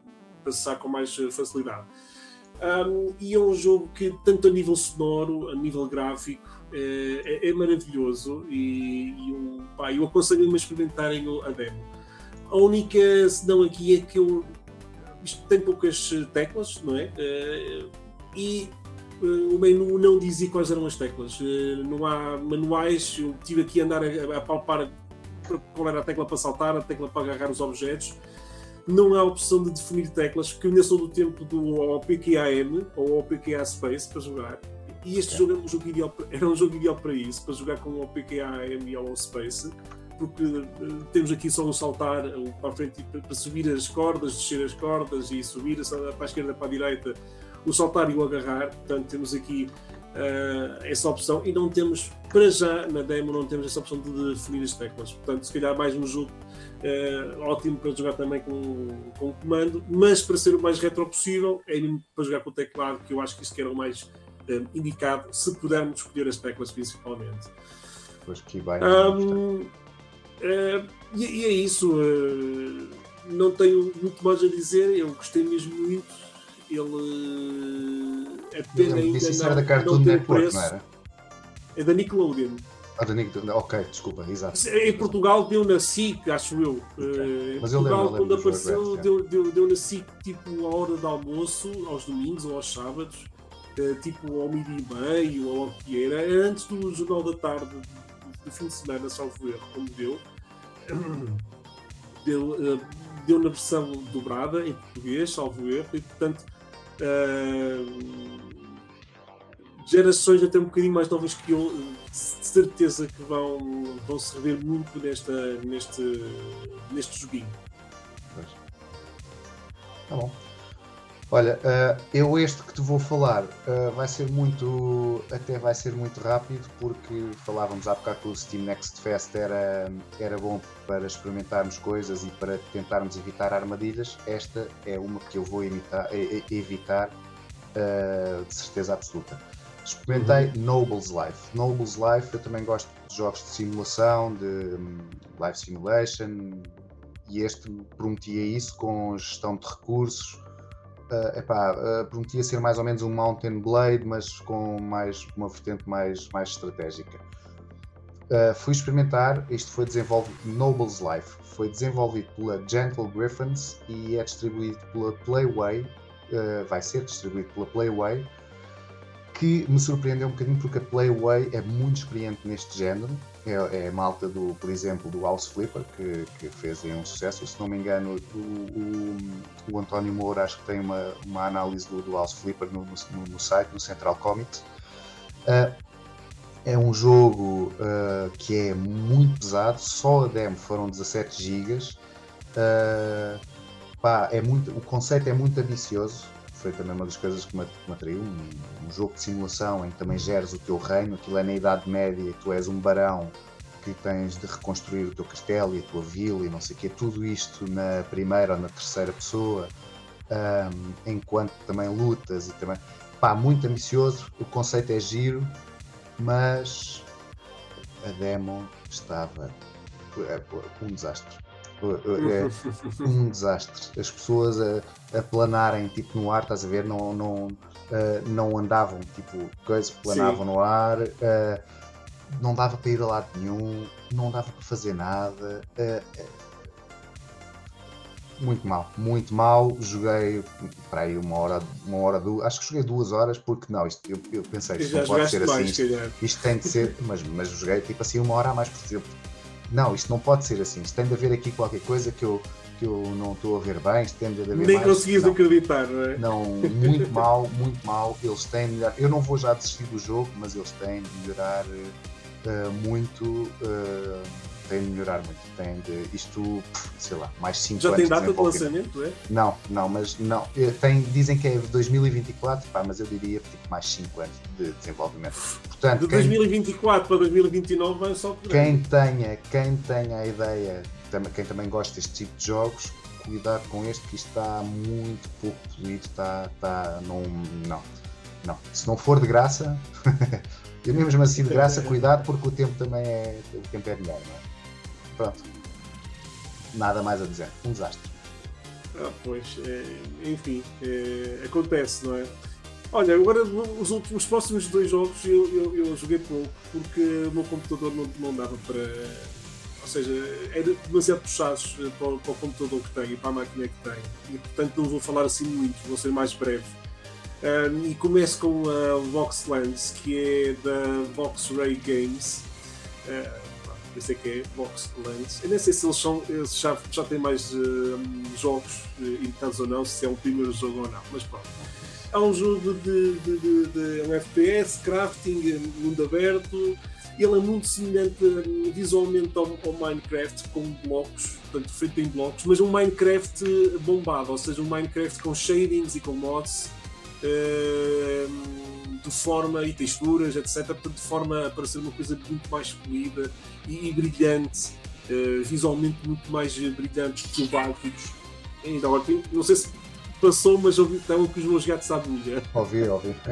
passar com mais facilidade. Um, e é um jogo que, tanto a nível sonoro, a nível gráfico, é, é maravilhoso e, e eu, pá, eu aconselho-me a experimentarem a demo. A única senão aqui é que eu, isto tem poucas teclas, não é? e o menu não dizia quais eram as teclas. Eh, não há manuais, eu tive aqui a andar a, a palpar qual era a tecla para saltar, a tecla para agarrar os objetos. Não há opção de definir teclas, porque eu ainda sou do tempo do OPQAM ou OPQA Space para jogar. E este jogo era um jogo, ideal, era um jogo ideal para isso, para jogar com o OPQAM e o Space, porque uh, temos aqui só o saltar para a frente para subir as cordas, descer as cordas e subir para a esquerda para a direita o saltar e o agarrar. Portanto, temos aqui uh, essa opção e não temos, para já, na demo, não temos essa opção de definir as teclas. Portanto, se calhar mais um jogo uh, ótimo para jogar também com, com comando, mas para ser o mais retro possível, é para jogar com o teclado, que eu acho que isso que era o mais indicado, se pudermos escolher as teclas principalmente. Pois que vai. Um, e, e, é isso. não tenho muito mais a dizer, eu gostei mesmo muito ele é pena ainda isso era da Cartoon Network, preço. não era? É da Nickelodeon. Ah, da Nickelodeon, ok, desculpa, exato. Em Portugal deu na SIC, acho eu. Okay. Em Mas Portugal, eu lembro, quando apareceu, deu, deu, deu na SIC tipo a hora de almoço, aos domingos ou aos sábados, eh, tipo ao meio e meio ou ao que era, antes do Jornal da Tarde do fim de semana, salvo erro, como deu. Deu, eh, deu na versão dobrada em português, salvo erro, e portanto Uh, gerações até um bocadinho mais novas que eu, de certeza que vão, vão se rever muito nesta, neste, neste joguinho. Tá bom. Olha, uh, eu este que te vou falar uh, vai ser muito, até vai ser muito rápido, porque falávamos há bocado que o Steam Next Fest era, era bom para experimentarmos coisas e para tentarmos evitar armadilhas. Esta é uma que eu vou imitar, evitar uh, de certeza absoluta. Experimentei uhum. Noble's Life. Noble's Life, eu também gosto de jogos de simulação, de um, live simulation, e este prometia isso com gestão de recursos uh, epá, uh, prometia ser mais ou menos um Mountain Blade, mas com mais, uma vertente mais, mais estratégica. Uh, fui experimentar, isto foi desenvolvido Noble's Life, foi desenvolvido pela Gentle Griffins e é distribuído pela Playway, uh, vai ser distribuído pela Playway, que me surpreendeu um bocadinho porque a Playway é muito experiente neste género, é, é malta do, por exemplo, do House Flipper, que, que fez um sucesso. Se não me engano, o, o, o António Moura acho que tem uma, uma análise do, do House Flipper no, no, no site, no Central Comics. Uh, é um jogo uh, que é muito pesado, só a demo foram 17 GB. Uh, pá, é muito, o conceito é muito ambicioso, foi também uma das coisas que me, que me atraiu. Um, um, jogo de simulação em que também geres o teu reino, aquilo é na Idade Média, tu és um barão que tens de reconstruir o teu castelo e a tua vila e não sei o quê, tudo isto na primeira ou na terceira pessoa, um, enquanto também lutas e também. Pá, muito ambicioso, o conceito é giro, mas a demo estava é, um desastre é um desastre. As pessoas a, a planarem tipo no ar, estás a ver? Não, não, uh, não andavam, tipo, coisas planavam Sim. no ar, uh, não dava para ir a lado nenhum, não dava para fazer nada. Uh, muito mal, muito mal. Joguei para aí uma hora, uma hora, duas, acho que joguei duas horas, porque não, isto, eu, eu pensei, isto não pode ser assim, isto, isto, tem de ser, mas, mas joguei tipo assim uma hora a mais, porque não, isto não pode ser assim, isto tem de haver aqui qualquer coisa que eu, que eu não estou a ver bem, isto tem de haver Nem mais. conseguias não, acreditar, não é? Não, muito mal, muito mal. Eles têm de melhorar. Eu não vou já desistir do jogo, mas eles têm de melhorar uh, muito. Uh, têm de melhorar muito. Têm de. Isto, sei lá, mais 5 anos. Já tem data de lançamento, é? Não, não, mas não. Eh, tem, dizem que é 2024, pá, mas eu diria tipo, mais 5 anos de desenvolvimento. Portanto, de 2024 quem, para 2029 vai só por quem tenha, quem tenha a ideia, quem também gosta deste tipo de jogos, cuidado com este que isto está muito pouco polido, está, está não, não, não. Se não for de graça, eu mesmo assim de graça, cuidado porque o tempo também é, o tempo é melhor, não é? Pronto. Nada mais a dizer. Um desastre. Ah, pois, é, enfim, é, acontece, não é? Olha, agora os, últimos, os próximos dois jogos eu, eu, eu, joguei pouco porque o meu computador não, não dava para. Ou seja, era demasiado puxados para, para, o computador que tenho e para a máquina que tenho. E portanto não vou falar assim muito, vou ser mais breve. Um, e começo com a Voxlands, que é da Vox-Ray Games. Uh, sei que é. Eu nem sei se eles, são, eles já, já têm mais uh, jogos uh, editados ou não, se é o primeiro jogo ou não, mas pronto. É um jogo de, de, de, de um FPS, crafting, eh, mundo aberto. Ele é muito semelhante visualmente ao, ao, Minecraft, com blocos, portanto, feito em blocos, mas um Minecraft bombado, ou seja, um Minecraft com shadings e com mods. Uh, de forma e texturas, etc. Portanto, de forma para ser uma coisa muito mais polida e, e brilhante, uh, visualmente muito mais brilhante que o Valkyries. Ainda agora, não sei se passou, mas ouvi, estavam com os meus gatos à bulha. Ouvi, ouvi.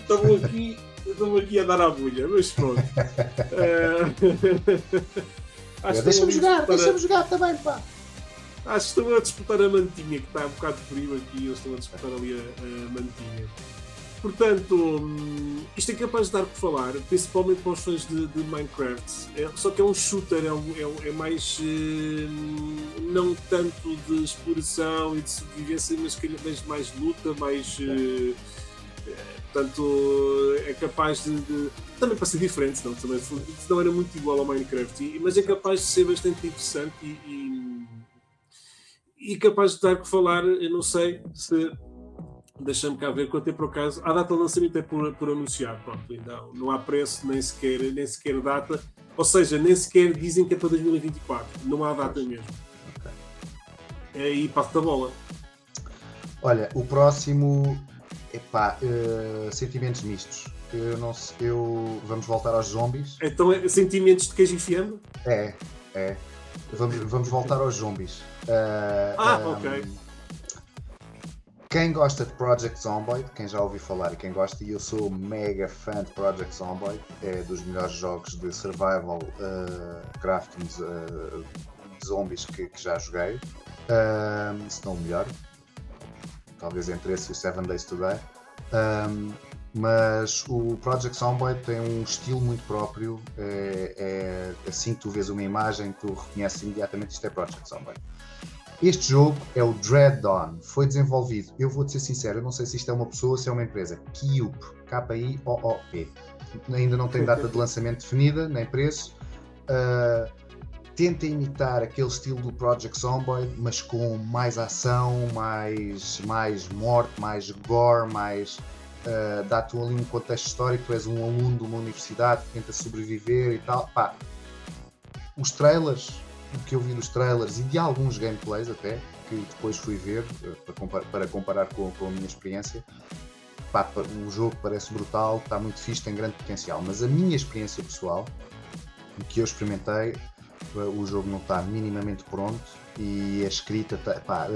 estavam aqui, estavam aqui a dar à bulha, mas pronto. Uh, deixa-me jogar, para... deixa-me jogar também, pá. Acho que estão a disputar a mantinha, que está um bocado frio aqui, eles estão a disputar ali a, a mantinha. Portanto, hum, isto é capaz de dar por falar, principalmente para os fãs de, de Minecraft. É, só que é um shooter, é, um, é, é mais. Hum, não tanto de exploração e de sobrevivência, mas, mais, mais luta, mais. Uh, portanto, é capaz de, de, Também para ser diferente, senão, também, senão era muito igual ao Minecraft, mas é capaz de ser bastante interessante e, e, e capaz de dar que falar. Eu não sei se deixa-me cá ver quanto é por acaso. A data de lançamento é por, por anunciar, pronto, então não há preço, nem sequer, nem sequer data, ou seja, nem sequer dizem que é para 2024, não há data mesmo. Okay. É aí passo da bola. Olha, o próximo, epá, uh, sentimentos mistos. Eu não sei, eu vamos voltar aos zombies. Então é sentimentos de queijo enfiando? É, é. Vamos, vamos voltar aos zombies. Uh, ah, um, ok quem gosta de Project Zomboid, quem já ouviu falar e quem gosta, e eu sou mega fã de Project Zomboid, é dos melhores jogos de survival uh, crafting uh, de zombies que, que já joguei, uh, se não o melhor, talvez entre esse e o Seven Days to Die. Um, mas o Project Zomboid tem um estilo muito próprio. É, é, assim que tu vês uma imagem, tu reconheces imediatamente isto é Project Zomboid. Este jogo é o Dread Dawn. Foi desenvolvido, eu vou-te ser sincero, eu não sei se isto é uma pessoa ou se é uma empresa. Kiop, K-I-O-O-P. Ainda não tem data de lançamento definida, nem preço. Uh, tenta imitar aquele estilo do Project Zomboid, mas com mais ação, mais, mais morte, mais gore, mais. Uh, dá-te ali um contexto histórico. Tu és um aluno de uma universidade que tenta sobreviver e tal. Pá, os trailers o que eu vi dos trailers e de alguns gameplays até, que depois fui ver eh, para comparar, para comparar com, com, a minha experiência. Pá, o jogo parece brutal, está muito fixe, tem grande potencial, mas a minha experiência pessoal, o que eu experimentei, eh, o jogo não está minimamente pronto e a escrita está. Pá,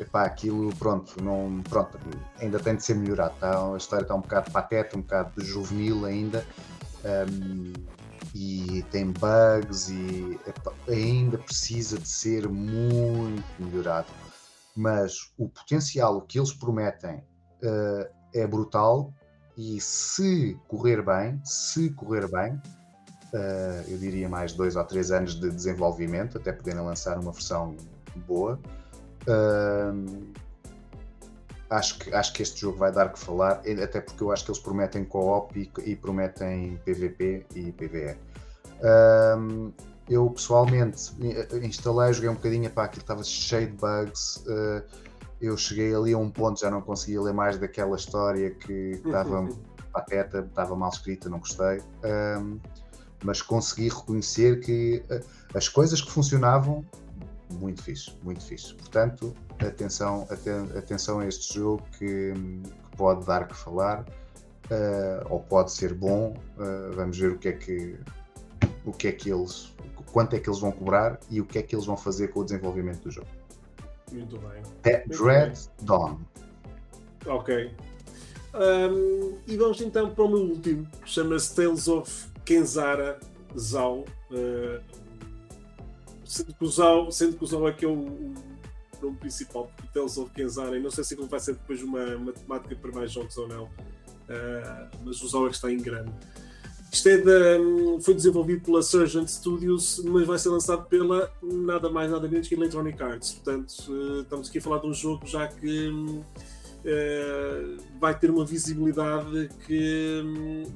eh, pá, aquilo, pronto, não, pronto, ainda tem de ser melhorado. Tá? A história está um bocado pateta, um bocado juvenil ainda. Um, e tem bugs e ainda precisa de ser muito melhorado. Mas o potencial, o que eles prometem uh, é brutal e se correr bem, se correr bem, uh, eu diria mais dois ou três anos de desenvolvimento até poderem lançar uma versão boa. Uh, acho que, acho que este jogo vai dar que falar, até porque eu acho que eles prometem co-op e, e, prometem PVP e PVE. Eu pessoalmente instalei, joguei um bocadinho, para aquilo estava cheio de bugs. Uh, eu cheguei ali a um ponto, já não conseguia ler mais daquela história que estava pateta, estava mal escrita, não gostei. Um, mas consegui reconhecer que uh, as coisas que funcionavam muito fixe, muito fixe. Portanto, atenção, aten atenção a este jogo que, que, pode dar que falar uh, ou pode ser bom. Uh, vamos ver o que é que o que é que eles, quanto é que eles vão cobrar e o que é que eles vão fazer com o desenvolvimento do jogo. Muito bem. É Muito Dread bem. Dawn. Ok. Um, e vamos então para o meu último, chama-se Tales of Kenzara Zao. Uh, sendo que o Zao, sendo que o é que é o, o nome principal, porque Tales of Kenzara, e não sei se ele vai ser depois uma, uma temática para mais jogos ou não, uh, mas o Zao é que está em grande. Isto é de, foi desenvolvido pela Surgeon Studios, mas vai ser lançado pela nada mais nada menos que Electronic Arts. Portanto, uh, estamos aqui a falar de um jogo já que uh, vai ter uma visibilidade que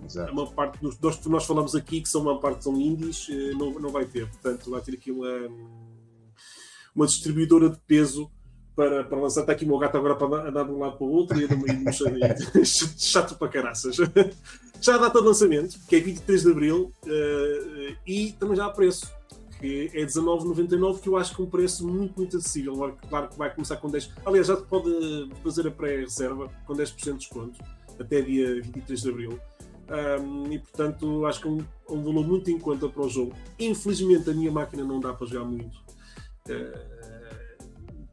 Exato. uma parte dos, que nós falamos aqui, que são uma parte são indies, uh, não, não vai ter. Portanto, vai ter aqui uma, uma distribuidora de peso para, para lançar. Está aqui o meu gato agora para andar de um lado para o outro e eu chato para caraças. Já a data de lançamento, que é 23 de Abril, uh, e também já há preço. Que é 19,99, que eu acho que é um preço muito, muito acessível. Claro que vai começar com 10. Aliás, já pode fazer a pré-reserva com 10% de desconto até dia 23 de abril. Um, e portanto, acho que é um, um, valor muito em conta para o jogo. Infelizmente, a minha máquina não dá para jogar muito.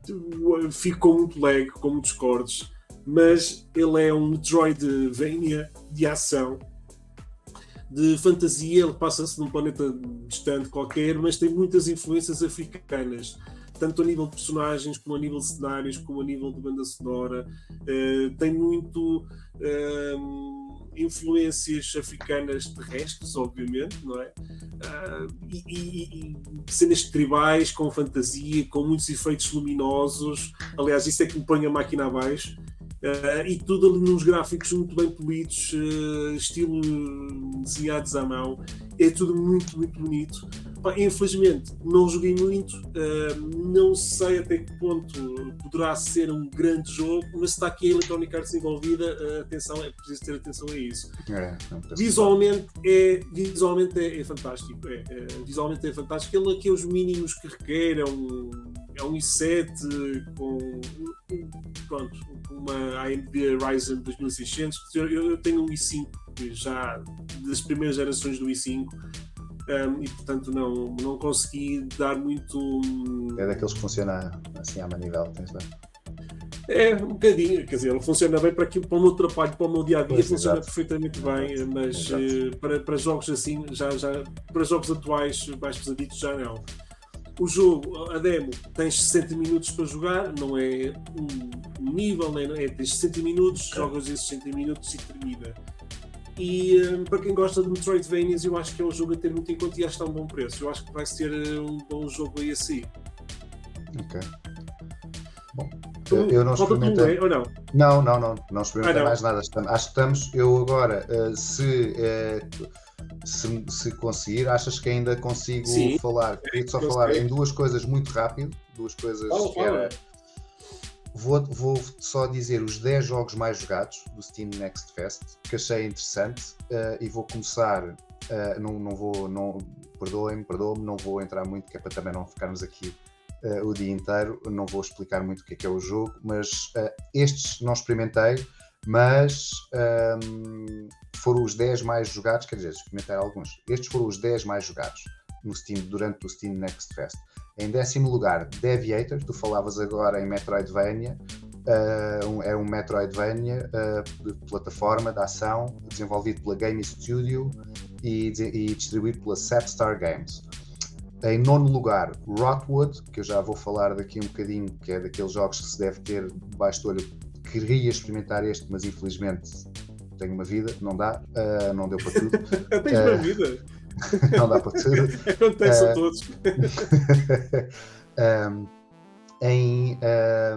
Uh, fico com muito lag, com muitos cortes, mas ele é um Metroidvania de ação de fantasia, ele passa-se num planeta distante qualquer, mas tem muitas influências africanas, tanto a nível de personagens, como a nível de cenários, como a nível de banda sonora. Uh, tem muito uh, influências africanas terrestres, obviamente, não é? Uh, e, e, e, cenas tribais com fantasia, com muitos efeitos luminosos. Aliás, isso é que me põe a máquina abaixo. Uh, e tudo ali nos gráficos muito bem polidos, uh, estilo desenhados à mão, é tudo muito, muito bonito. Pá, infelizmente, não joguei muito, uh, não sei até que ponto poderá ser um grande jogo, mas se está aqui a Electronic Arts envolvida, atenção, é preciso ter atenção a isso. É, visualmente, é, visualmente é, é fantástico, é, é, visualmente é fantástico. Ele aqui, os mínimos que requer, é um, é um i7 com, pronto, uma AMD Ryzen 2600. Eu, eu tenho um i5 já das primeiras gerações do i5 um, e portanto não, não consegui dar muito. É daqueles que funciona assim à manivela, tens bem? É, um bocadinho, quer dizer, ele funciona bem para aquilo, para o meu trabalho, para o meu dia a dia, pois, funciona exato. perfeitamente bem, mas uh, para, para jogos assim, já, já, para jogos atuais mais pesaditos, já não. O jogo, a demo, tens 60 minutos para jogar, não é um, nível, nem, é, tens 60 minutos, okay. jogas esses 60 minutos e termina. E um, para quem gosta de Metroidvanias, eu acho que é um jogo a ter muito em conta e acho que está a um bom preço. Eu acho que vai ser um bom jogo aí assim. Ok. Bom, eu, eu não experimentei. ou não? Não, não, não. Não experimentei ah, mais nada. Acho que estamos. Eu agora, uh, se. Uh, se, se, conseguir, achas que ainda consigo Sim, falar? Queria só falar em duas coisas muito rápido, duas coisas fala, que era. Vou, vou, só dizer os 10 jogos mais jogados do Steam Next Fest, que achei interessante, uh, e vou começar. Uh, não, não vou, não, perdoem-me, perdoem-me, não vou entrar muito, que é para também não ficarmos aqui uh, o dia inteiro. Não vou explicar muito o que é que é o jogo, mas estes não experimentei mas um, foram os 10 mais jogados, quer dizer, experimentei alguns. Estes foram os 10 mais jogados no Steam, durante o Steam Next Fest. Em décimo lugar, Deviator, tu falavas agora em Metroidvania, uh, é um Metroidvania uh, de plataforma de ação, desenvolvido pela Game Studio e, e distribuído pela Star Games. Em nono lugar, Rotwood, que eu já vou falar daqui um bocadinho, que é daqueles jogos que se deve ter debaixo do olho queria experimentar este, mas infelizmente tenho uma vida, não dá, uh, não deu para tudo. Tens uh, uma vida? não dá para tudo. Acontece uh, a todos. um, em,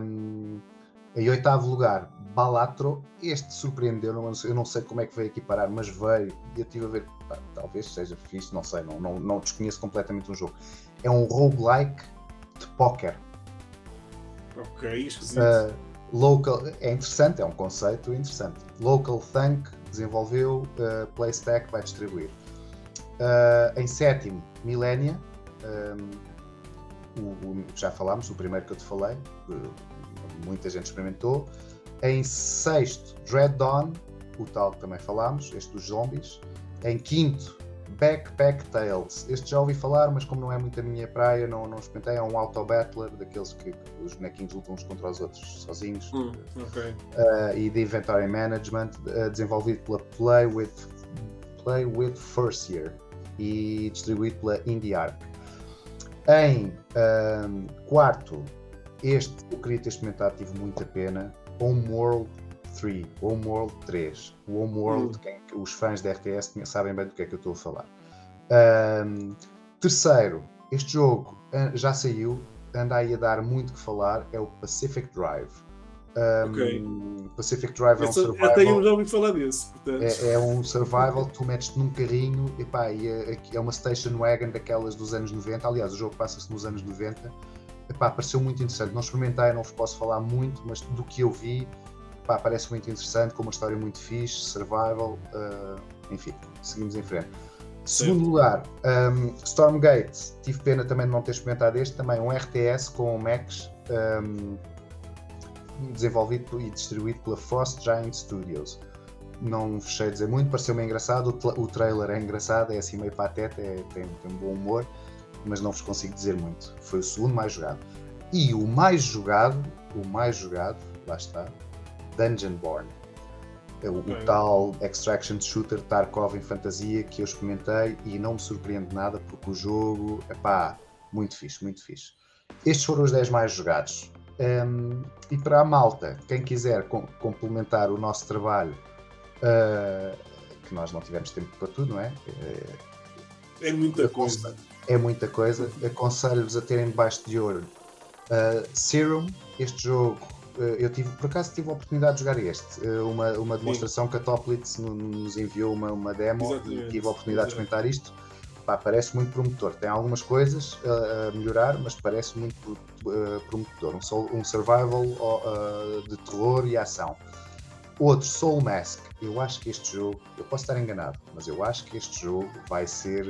um, em oitavo lugar, Balatro. Este surpreendeu, não, eu não sei como é que veio aqui parar, mas veio e eu estive a ver, pá, talvez seja fixe, não sei, não, não, não desconheço completamente o jogo. É um roguelike de póquer. Ok, esquisito. Uh, Local, é interessante, é um conceito interessante. Local Thunk desenvolveu, uh, PlayStack vai distribuir. Uh, em sétimo, Millennia, um, o, o, já falámos, o primeiro que eu te falei, muita gente experimentou. Em sexto, Dread Dawn, o tal que também falámos, este dos zombies. Em quinto, Backpack Tales. Este já ouvi falar, mas como não é muito a minha praia, não, não experimentei. É um auto-battler, daqueles que, que, os bonequinhos lutam uns contra os outros sozinhos. Hum, okay. uh, e de Inventory Management, uh, desenvolvido pela Play with, Play with First Year e distribuído pela Indie Arc. Em um, quarto, este eu queria ter experimentado, tive muita pena. Homeworld 3, Homeworld 3. O Homeworld, quem, os fãs da RTS sabem bem do que é que eu estou a falar. Um, terceiro, este jogo já saiu, anda aí a dar muito que falar, é o Pacific Drive. Um, okay. Pacific Drive é um survival. Até eu já ouvi falar desse. É, é, um survival, tu metes-te num carrinho epá, e é, é uma station wagon daquelas dos anos 90. Aliás, o jogo passa-se nos anos 90. Epá, pareceu muito interessante. Não experimentei, não vos posso falar muito, mas do que eu vi, pá, parece muito interessante, com uma história muito fixe, survival, uh, enfim, seguimos em frente. Segundo lugar, um, Stormgate, tive pena também de não ter experimentado este, também um RTS com Macs, um, desenvolvido e distribuído pela Frost Giant Studios. Não fechei a dizer muito, pareceu-me engraçado, o, o, trailer é engraçado, é assim meio pateta, é, tem, tem um bom humor, mas não vos consigo dizer muito. Foi o segundo mais jogado. E o mais jogado, o mais jogado, lá está, Dungeonborn o, okay. o, tal Extraction Shooter Tarkov em fantasia que eu experimentei e não me surpreende nada porque o jogo, é pá, muito fixe, muito fixe. Estes foram os 10 mais jogados. Um, e para a malta, quem quiser com, complementar o nosso trabalho, uh, que nós não tivemos tempo para tudo, não é? É, é muita coisa. É muita coisa. Aconselho-vos a terem debaixo de ouro uh, Serum. Este jogo eu tive, por acaso tive a oportunidade de jogar este, eh, uma, uma demonstração Sim. que a Toplitz nos enviou uma, uma demo Exatamente. e tive a oportunidade de experimentar isto. Pá, parece muito promotor. Tem algumas coisas a, a melhorar, mas parece muito promotor. Um, um survival uh, de terror e ação. Outro, Soul Mask. Eu acho que este jogo, eu posso estar enganado, mas eu acho que este jogo vai ser.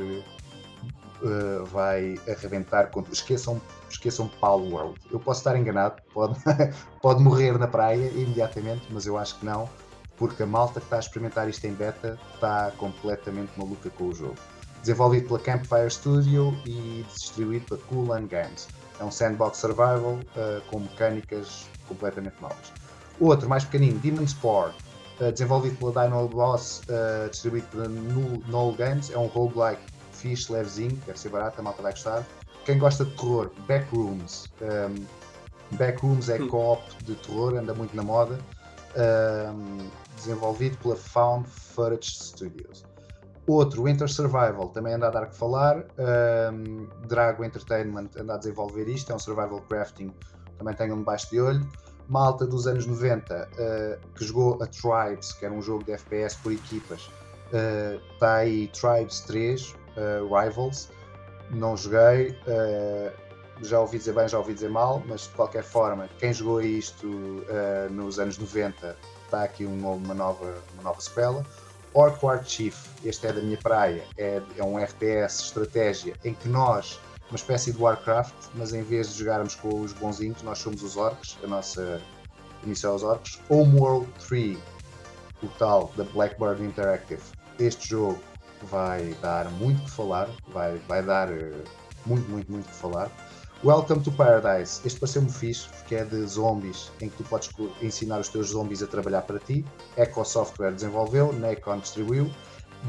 Uh, vai arrebentar. Esqueçam esqueçam Paulo World. Eu posso estar enganado, pode, pode morrer na praia imediatamente, mas eu acho que não, porque a malta que está a experimentar isto em beta está completamente maluca com o jogo. Desenvolvido pela Campfire Studio e distribuído pela Cool and Games. É um sandbox survival uh, com mecânicas completamente novas. Outro, mais pequenino, Demon Spore, uh, desenvolvido pela Dino Boss, uh, distribuído pela Null Games. É um roguelike fixe, levezinho, deve ser barato, a malta vai gostar quem gosta de terror, Backrooms. Um, Backrooms é hum. co-op de terror, anda muito na moda. Um, desenvolvido pela Found Footage Studios. Outro, Winter Survival, também anda a dar que falar. Um, Drago Entertainment anda a desenvolver isto, é um survival crafting, também tenham debaixo de olho. Malta dos anos 90, uh, que jogou a Tribes, que era um jogo de FPS por equipas. Está uh, aí Tribes 3, uh, Rivals não joguei, uh, já ouvi dizer bem, já ouvi dizer mal, mas de qualquer forma, quem jogou isto uh, nos anos 90 está aqui uma, uma, nova, uma nova sequela. Orc War Chief, este é da minha praia, é, é um FPS estratégia em que nós, uma espécie de Warcraft, mas em vez de jogarmos com os bonzinhos, nós somos os orcs, a nossa início aos orcs. Homeworld 3, o tal da Blackbird Interactive. Este jogo vai dar muito que falar, vai, vai dar uh, muito, muito, muito que falar. Welcome to Paradise. Este pareceu-me fixe, porque é de zombies, em que tu podes ensinar os teus zombies a trabalhar para ti. Echo Software desenvolveu, Nacon distribuiu.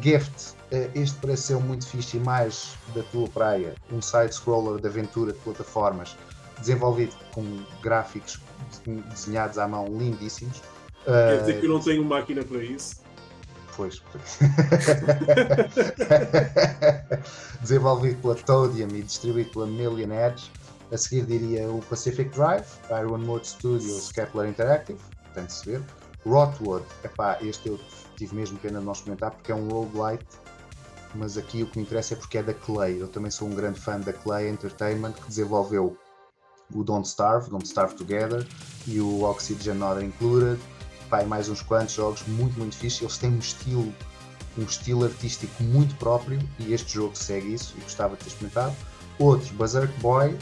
Gift, uh, este pareceu muito fixe e mais da tua praia. Um side-scroller de aventura de plataformas, desenvolvido com gráficos desenhados à mão lindíssimos. Quer dizer que eu não tenho máquina para isso? Pois. Desenvolvido pela Toadium e distribuído pela Million Edge. A seguir diria o Pacific Drive, Ironwood Studios, Kepler Interactive, tem de se ver. Rotwood, epá, este eu tive mesmo pena de não experimentar porque é um roguelite, mas aqui o que me interessa é porque é da Clay. Eu também sou um grande fã da Clay Entertainment que desenvolveu o Don't Starve, Don't Starve Together e o Oxygen Not Included e mais uns quantos jogos muito, muito fixe. Eles têm um estilo, um estilo artístico muito próprio e este jogo segue isso e gostava de ter experimentado. Outro, Berserk Boy.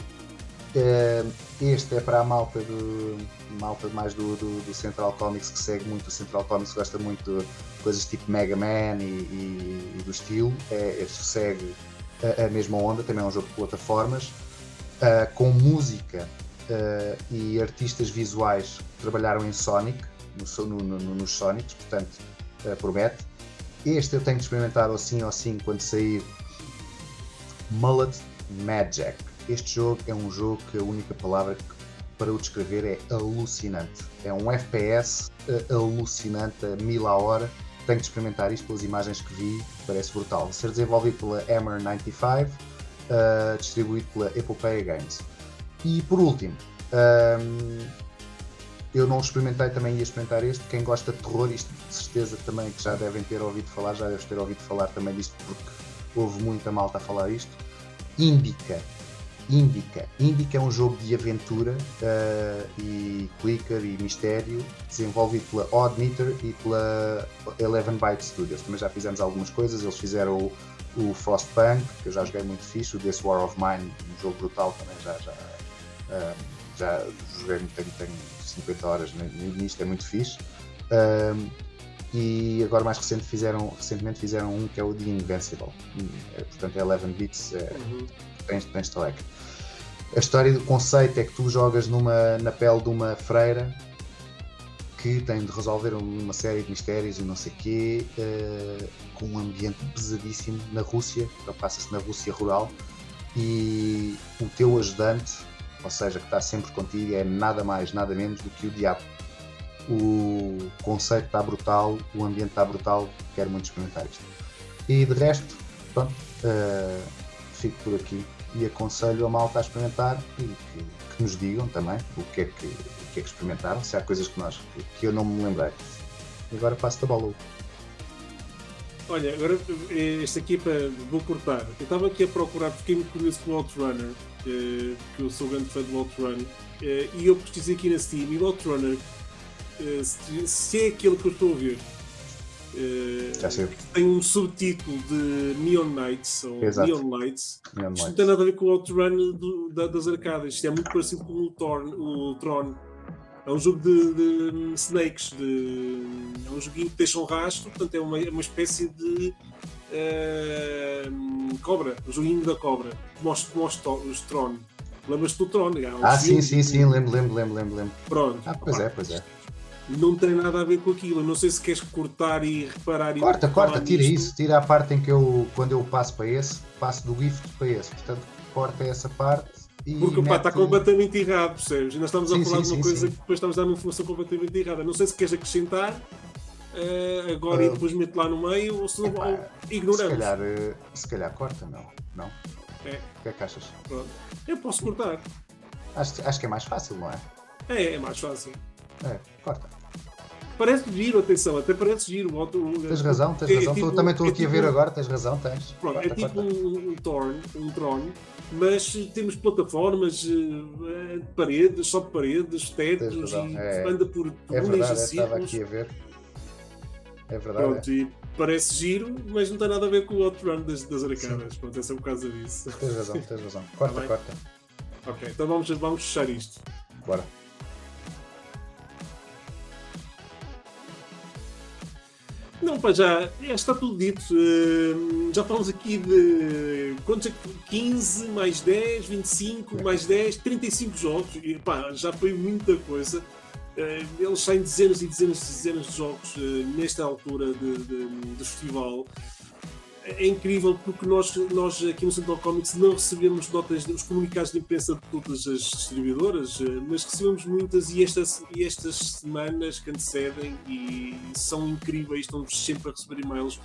Uh, este é para a malta, do, malta mais do, do, do, Central Comics que segue muito o Central Comics, gosta muito de coisas tipo Mega Man e, e, e do estilo. É, este segue a, a, mesma onda, também é um jogo de plataformas. Uh, com música uh, e artistas visuais que trabalharam em Sonic, no, no, no, nos Sonics, portanto uh, promete. Este eu tenho experimentado assim ou assim quando sair Mullet Magic. Este jogo é um jogo que a única palavra para o descrever é alucinante. É um FPS uh, alucinante a mil a hora. Tenho de experimentar isto pelas imagens que vi, parece brutal. Ser desenvolvido pela Hammer 95, uh, distribuído pela Epopeia Games. E por último, um, eu não experimentei, também ia experimentar este. Quem gosta de terror, isto de certeza também que já devem ter ouvido falar, já deves ter ouvido falar também disto porque houve muita malta a falar isto. Indica. Indica. Indica é um jogo de aventura uh, e clicker e mistério, desenvolvido pela Odd Meter e pela Eleven Byte Studios. Também já fizemos algumas coisas, eles fizeram o o Frostpunk, que eu já joguei muito fixe, o This War of Mine, um jogo brutal também, já, já, uh, já joguei, tenho, tenho 50 horas nisto, é muito fixe. Uh, e agora mais recente fizeram, recentemente fizeram um que é o The Invincible, é, portanto é 11 bits, é, uhum. tens, tens. A história do conceito é que tu jogas numa, na pele de uma freira que tem de resolver uma série de mistérios e não sei o quê, uh, com um ambiente pesadíssimo na Rússia, passa-se na Rússia rural, e o teu ajudante, ou seja, que está sempre contigo, é nada mais, nada menos do que o diabo. O conceito está brutal, o ambiente está brutal, quero muito experimentar isto. E de resto, pronto, uh, fico por aqui e aconselho a malta a experimentar e que, que, nos digam também o que, é que, o que é que experimentaram, se há coisas que, nós, que eu não me lembrei. E agora passo a bola. Olha, agora este aqui para, vou cortar. Eu estava aqui a procurar, fiquei muito curioso com o Outrunner, que eu sou grande fã do Outrun, eh, e eu pesquisei aqui na Steam e o Outrunner, eh, se é aquele que eu estou a ver, já sei. Tem um subtítulo de Neon Knights ou Exato. Neon Lights. Neon Isto não tem nada a ver com o Outrun do, da, das arcadas. Isto é muito parecido com o, Torn, o Tron. É um jogo de, de snakes. De, é um joguinho que deixa um rastro, portanto é uma, é uma espécie de uh, cobra. O joguinho da cobra. Como os, Tron. Lembras-te do Tron? Um ah, sim, sim, sim, lembro, lembro, lembro, lembro. Pronto. Ah, pois é, pois é não tem nada a ver com aquilo. Eu não sei se queres cortar e reparar. Corta, e corta, tira nisto. isso, tira a parte em que eu, quando eu passo para esse, passo do gift para esse. Portanto, corta essa parte. E Porque mete... está completamente errado, percebes? Ainda estamos sim, a falar sim, de uma sim, coisa que depois estamos a dar uma informação completamente errada. Não sei se queres acrescentar uh, agora uh, e depois mete lá no meio ou se não ignoramos. Se calhar, uh, se calhar corta, não. Não? É. O que é que achas? Pronto. Eu posso cortar. Acho, acho que é mais fácil, não é? É, é mais fácil. É, corta. Parece giro, atenção, até parece giro. O, tens razão, tens é, razão. Tipo, também estou é aqui tipo, a ver agora, tens razão, tens. Pronto, é tipo um, um Torn, um Tron, mas temos plataformas uh, de paredes, só de paredes, tetos e é, anda por túneis é Estava aqui a ver. É verdade. Pronto, é. e parece giro, mas não tem nada a ver com o Outrun das, das arcadas. Pronto, é só por causa disso. Tens razão, tens razão. Corta, tá corta. Ok, então vamos, vamos fechar isto. Bora. Não, pá, já, já está tudo dito. Uh, já falamos aqui de quantos é que 15, mais 10, 25, mais 10, 35 jogos. E, pá, já foi muita coisa. Uh, eles saem dezenas e dezenas e dezenas de jogos uh, nesta altura de festival é incrível porque nós, nós aqui no Central Comics não recebemos notas, os comunicados de imprensa de todas as distribuidoras, eh, mas recebemos muitas e estas, e estas semanas que antecedem e são incríveis, estamos sempre a receber e-mails.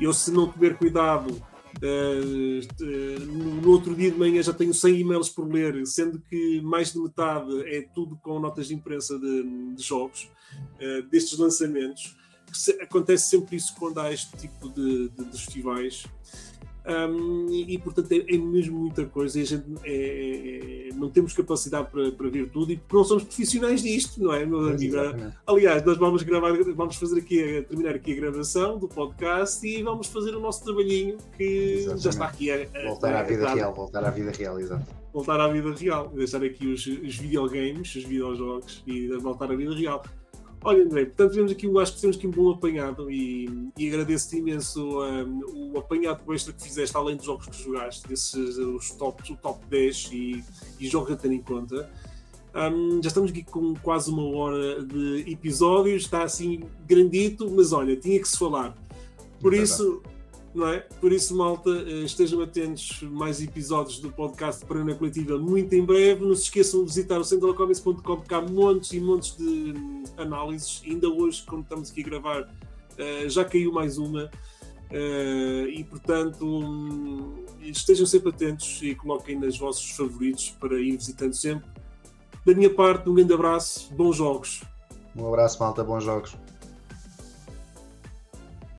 Eu, se não tiver cuidado, uh, no outro dia de manhã já tenho 100 e-mails por ler, sendo que mais de metade é tudo com notas de imprensa de, de jogos, uh, destes lançamentos acontece sempre isso quando há este tipo de, de, de festivais. Um, e, e, portanto é, é, mesmo muita coisa e a gente é, é, é, não temos capacidade para, para ver tudo e porque não somos profissionais disto, não é, meu amigo? Aliás, nós vamos gravar, vamos fazer aqui, terminar aqui a gravação do podcast e vamos fazer o nosso trabalhinho que exatamente. já está aqui a, a voltar à vida real, voltar à vida real, exato. Voltar à vida real, deixar aqui os, os videogames, os videojogos e voltar à vida real. Olha, André, portanto, tivemos aqui, acho que temos aqui um bom apanhado e, e agradeço-te imenso um, o apanhado extra que fizeste, além dos jogos que jogaste, desses, os top, o top 10 e, e jogos a ter em conta. Um, já estamos aqui com quase uma hora de episódios, está assim grandito, mas olha, tinha que se falar. Por isso, não é? Por isso, malta, eh, estejam atentos mais episódios do podcast de Parana Coletiva muito em breve. Não se esqueçam de visitar o centralcomics.com há montes e montes de análises. Ainda hoje, quando estamos aqui a gravar, eh, já caiu mais uma. Eh, e portanto, hum, estejam sempre atentos e coloquem nos vossos favoritos para ir visitando sempre. Da minha parte, um grande abraço, bons jogos. Um abraço, malta, bons jogos.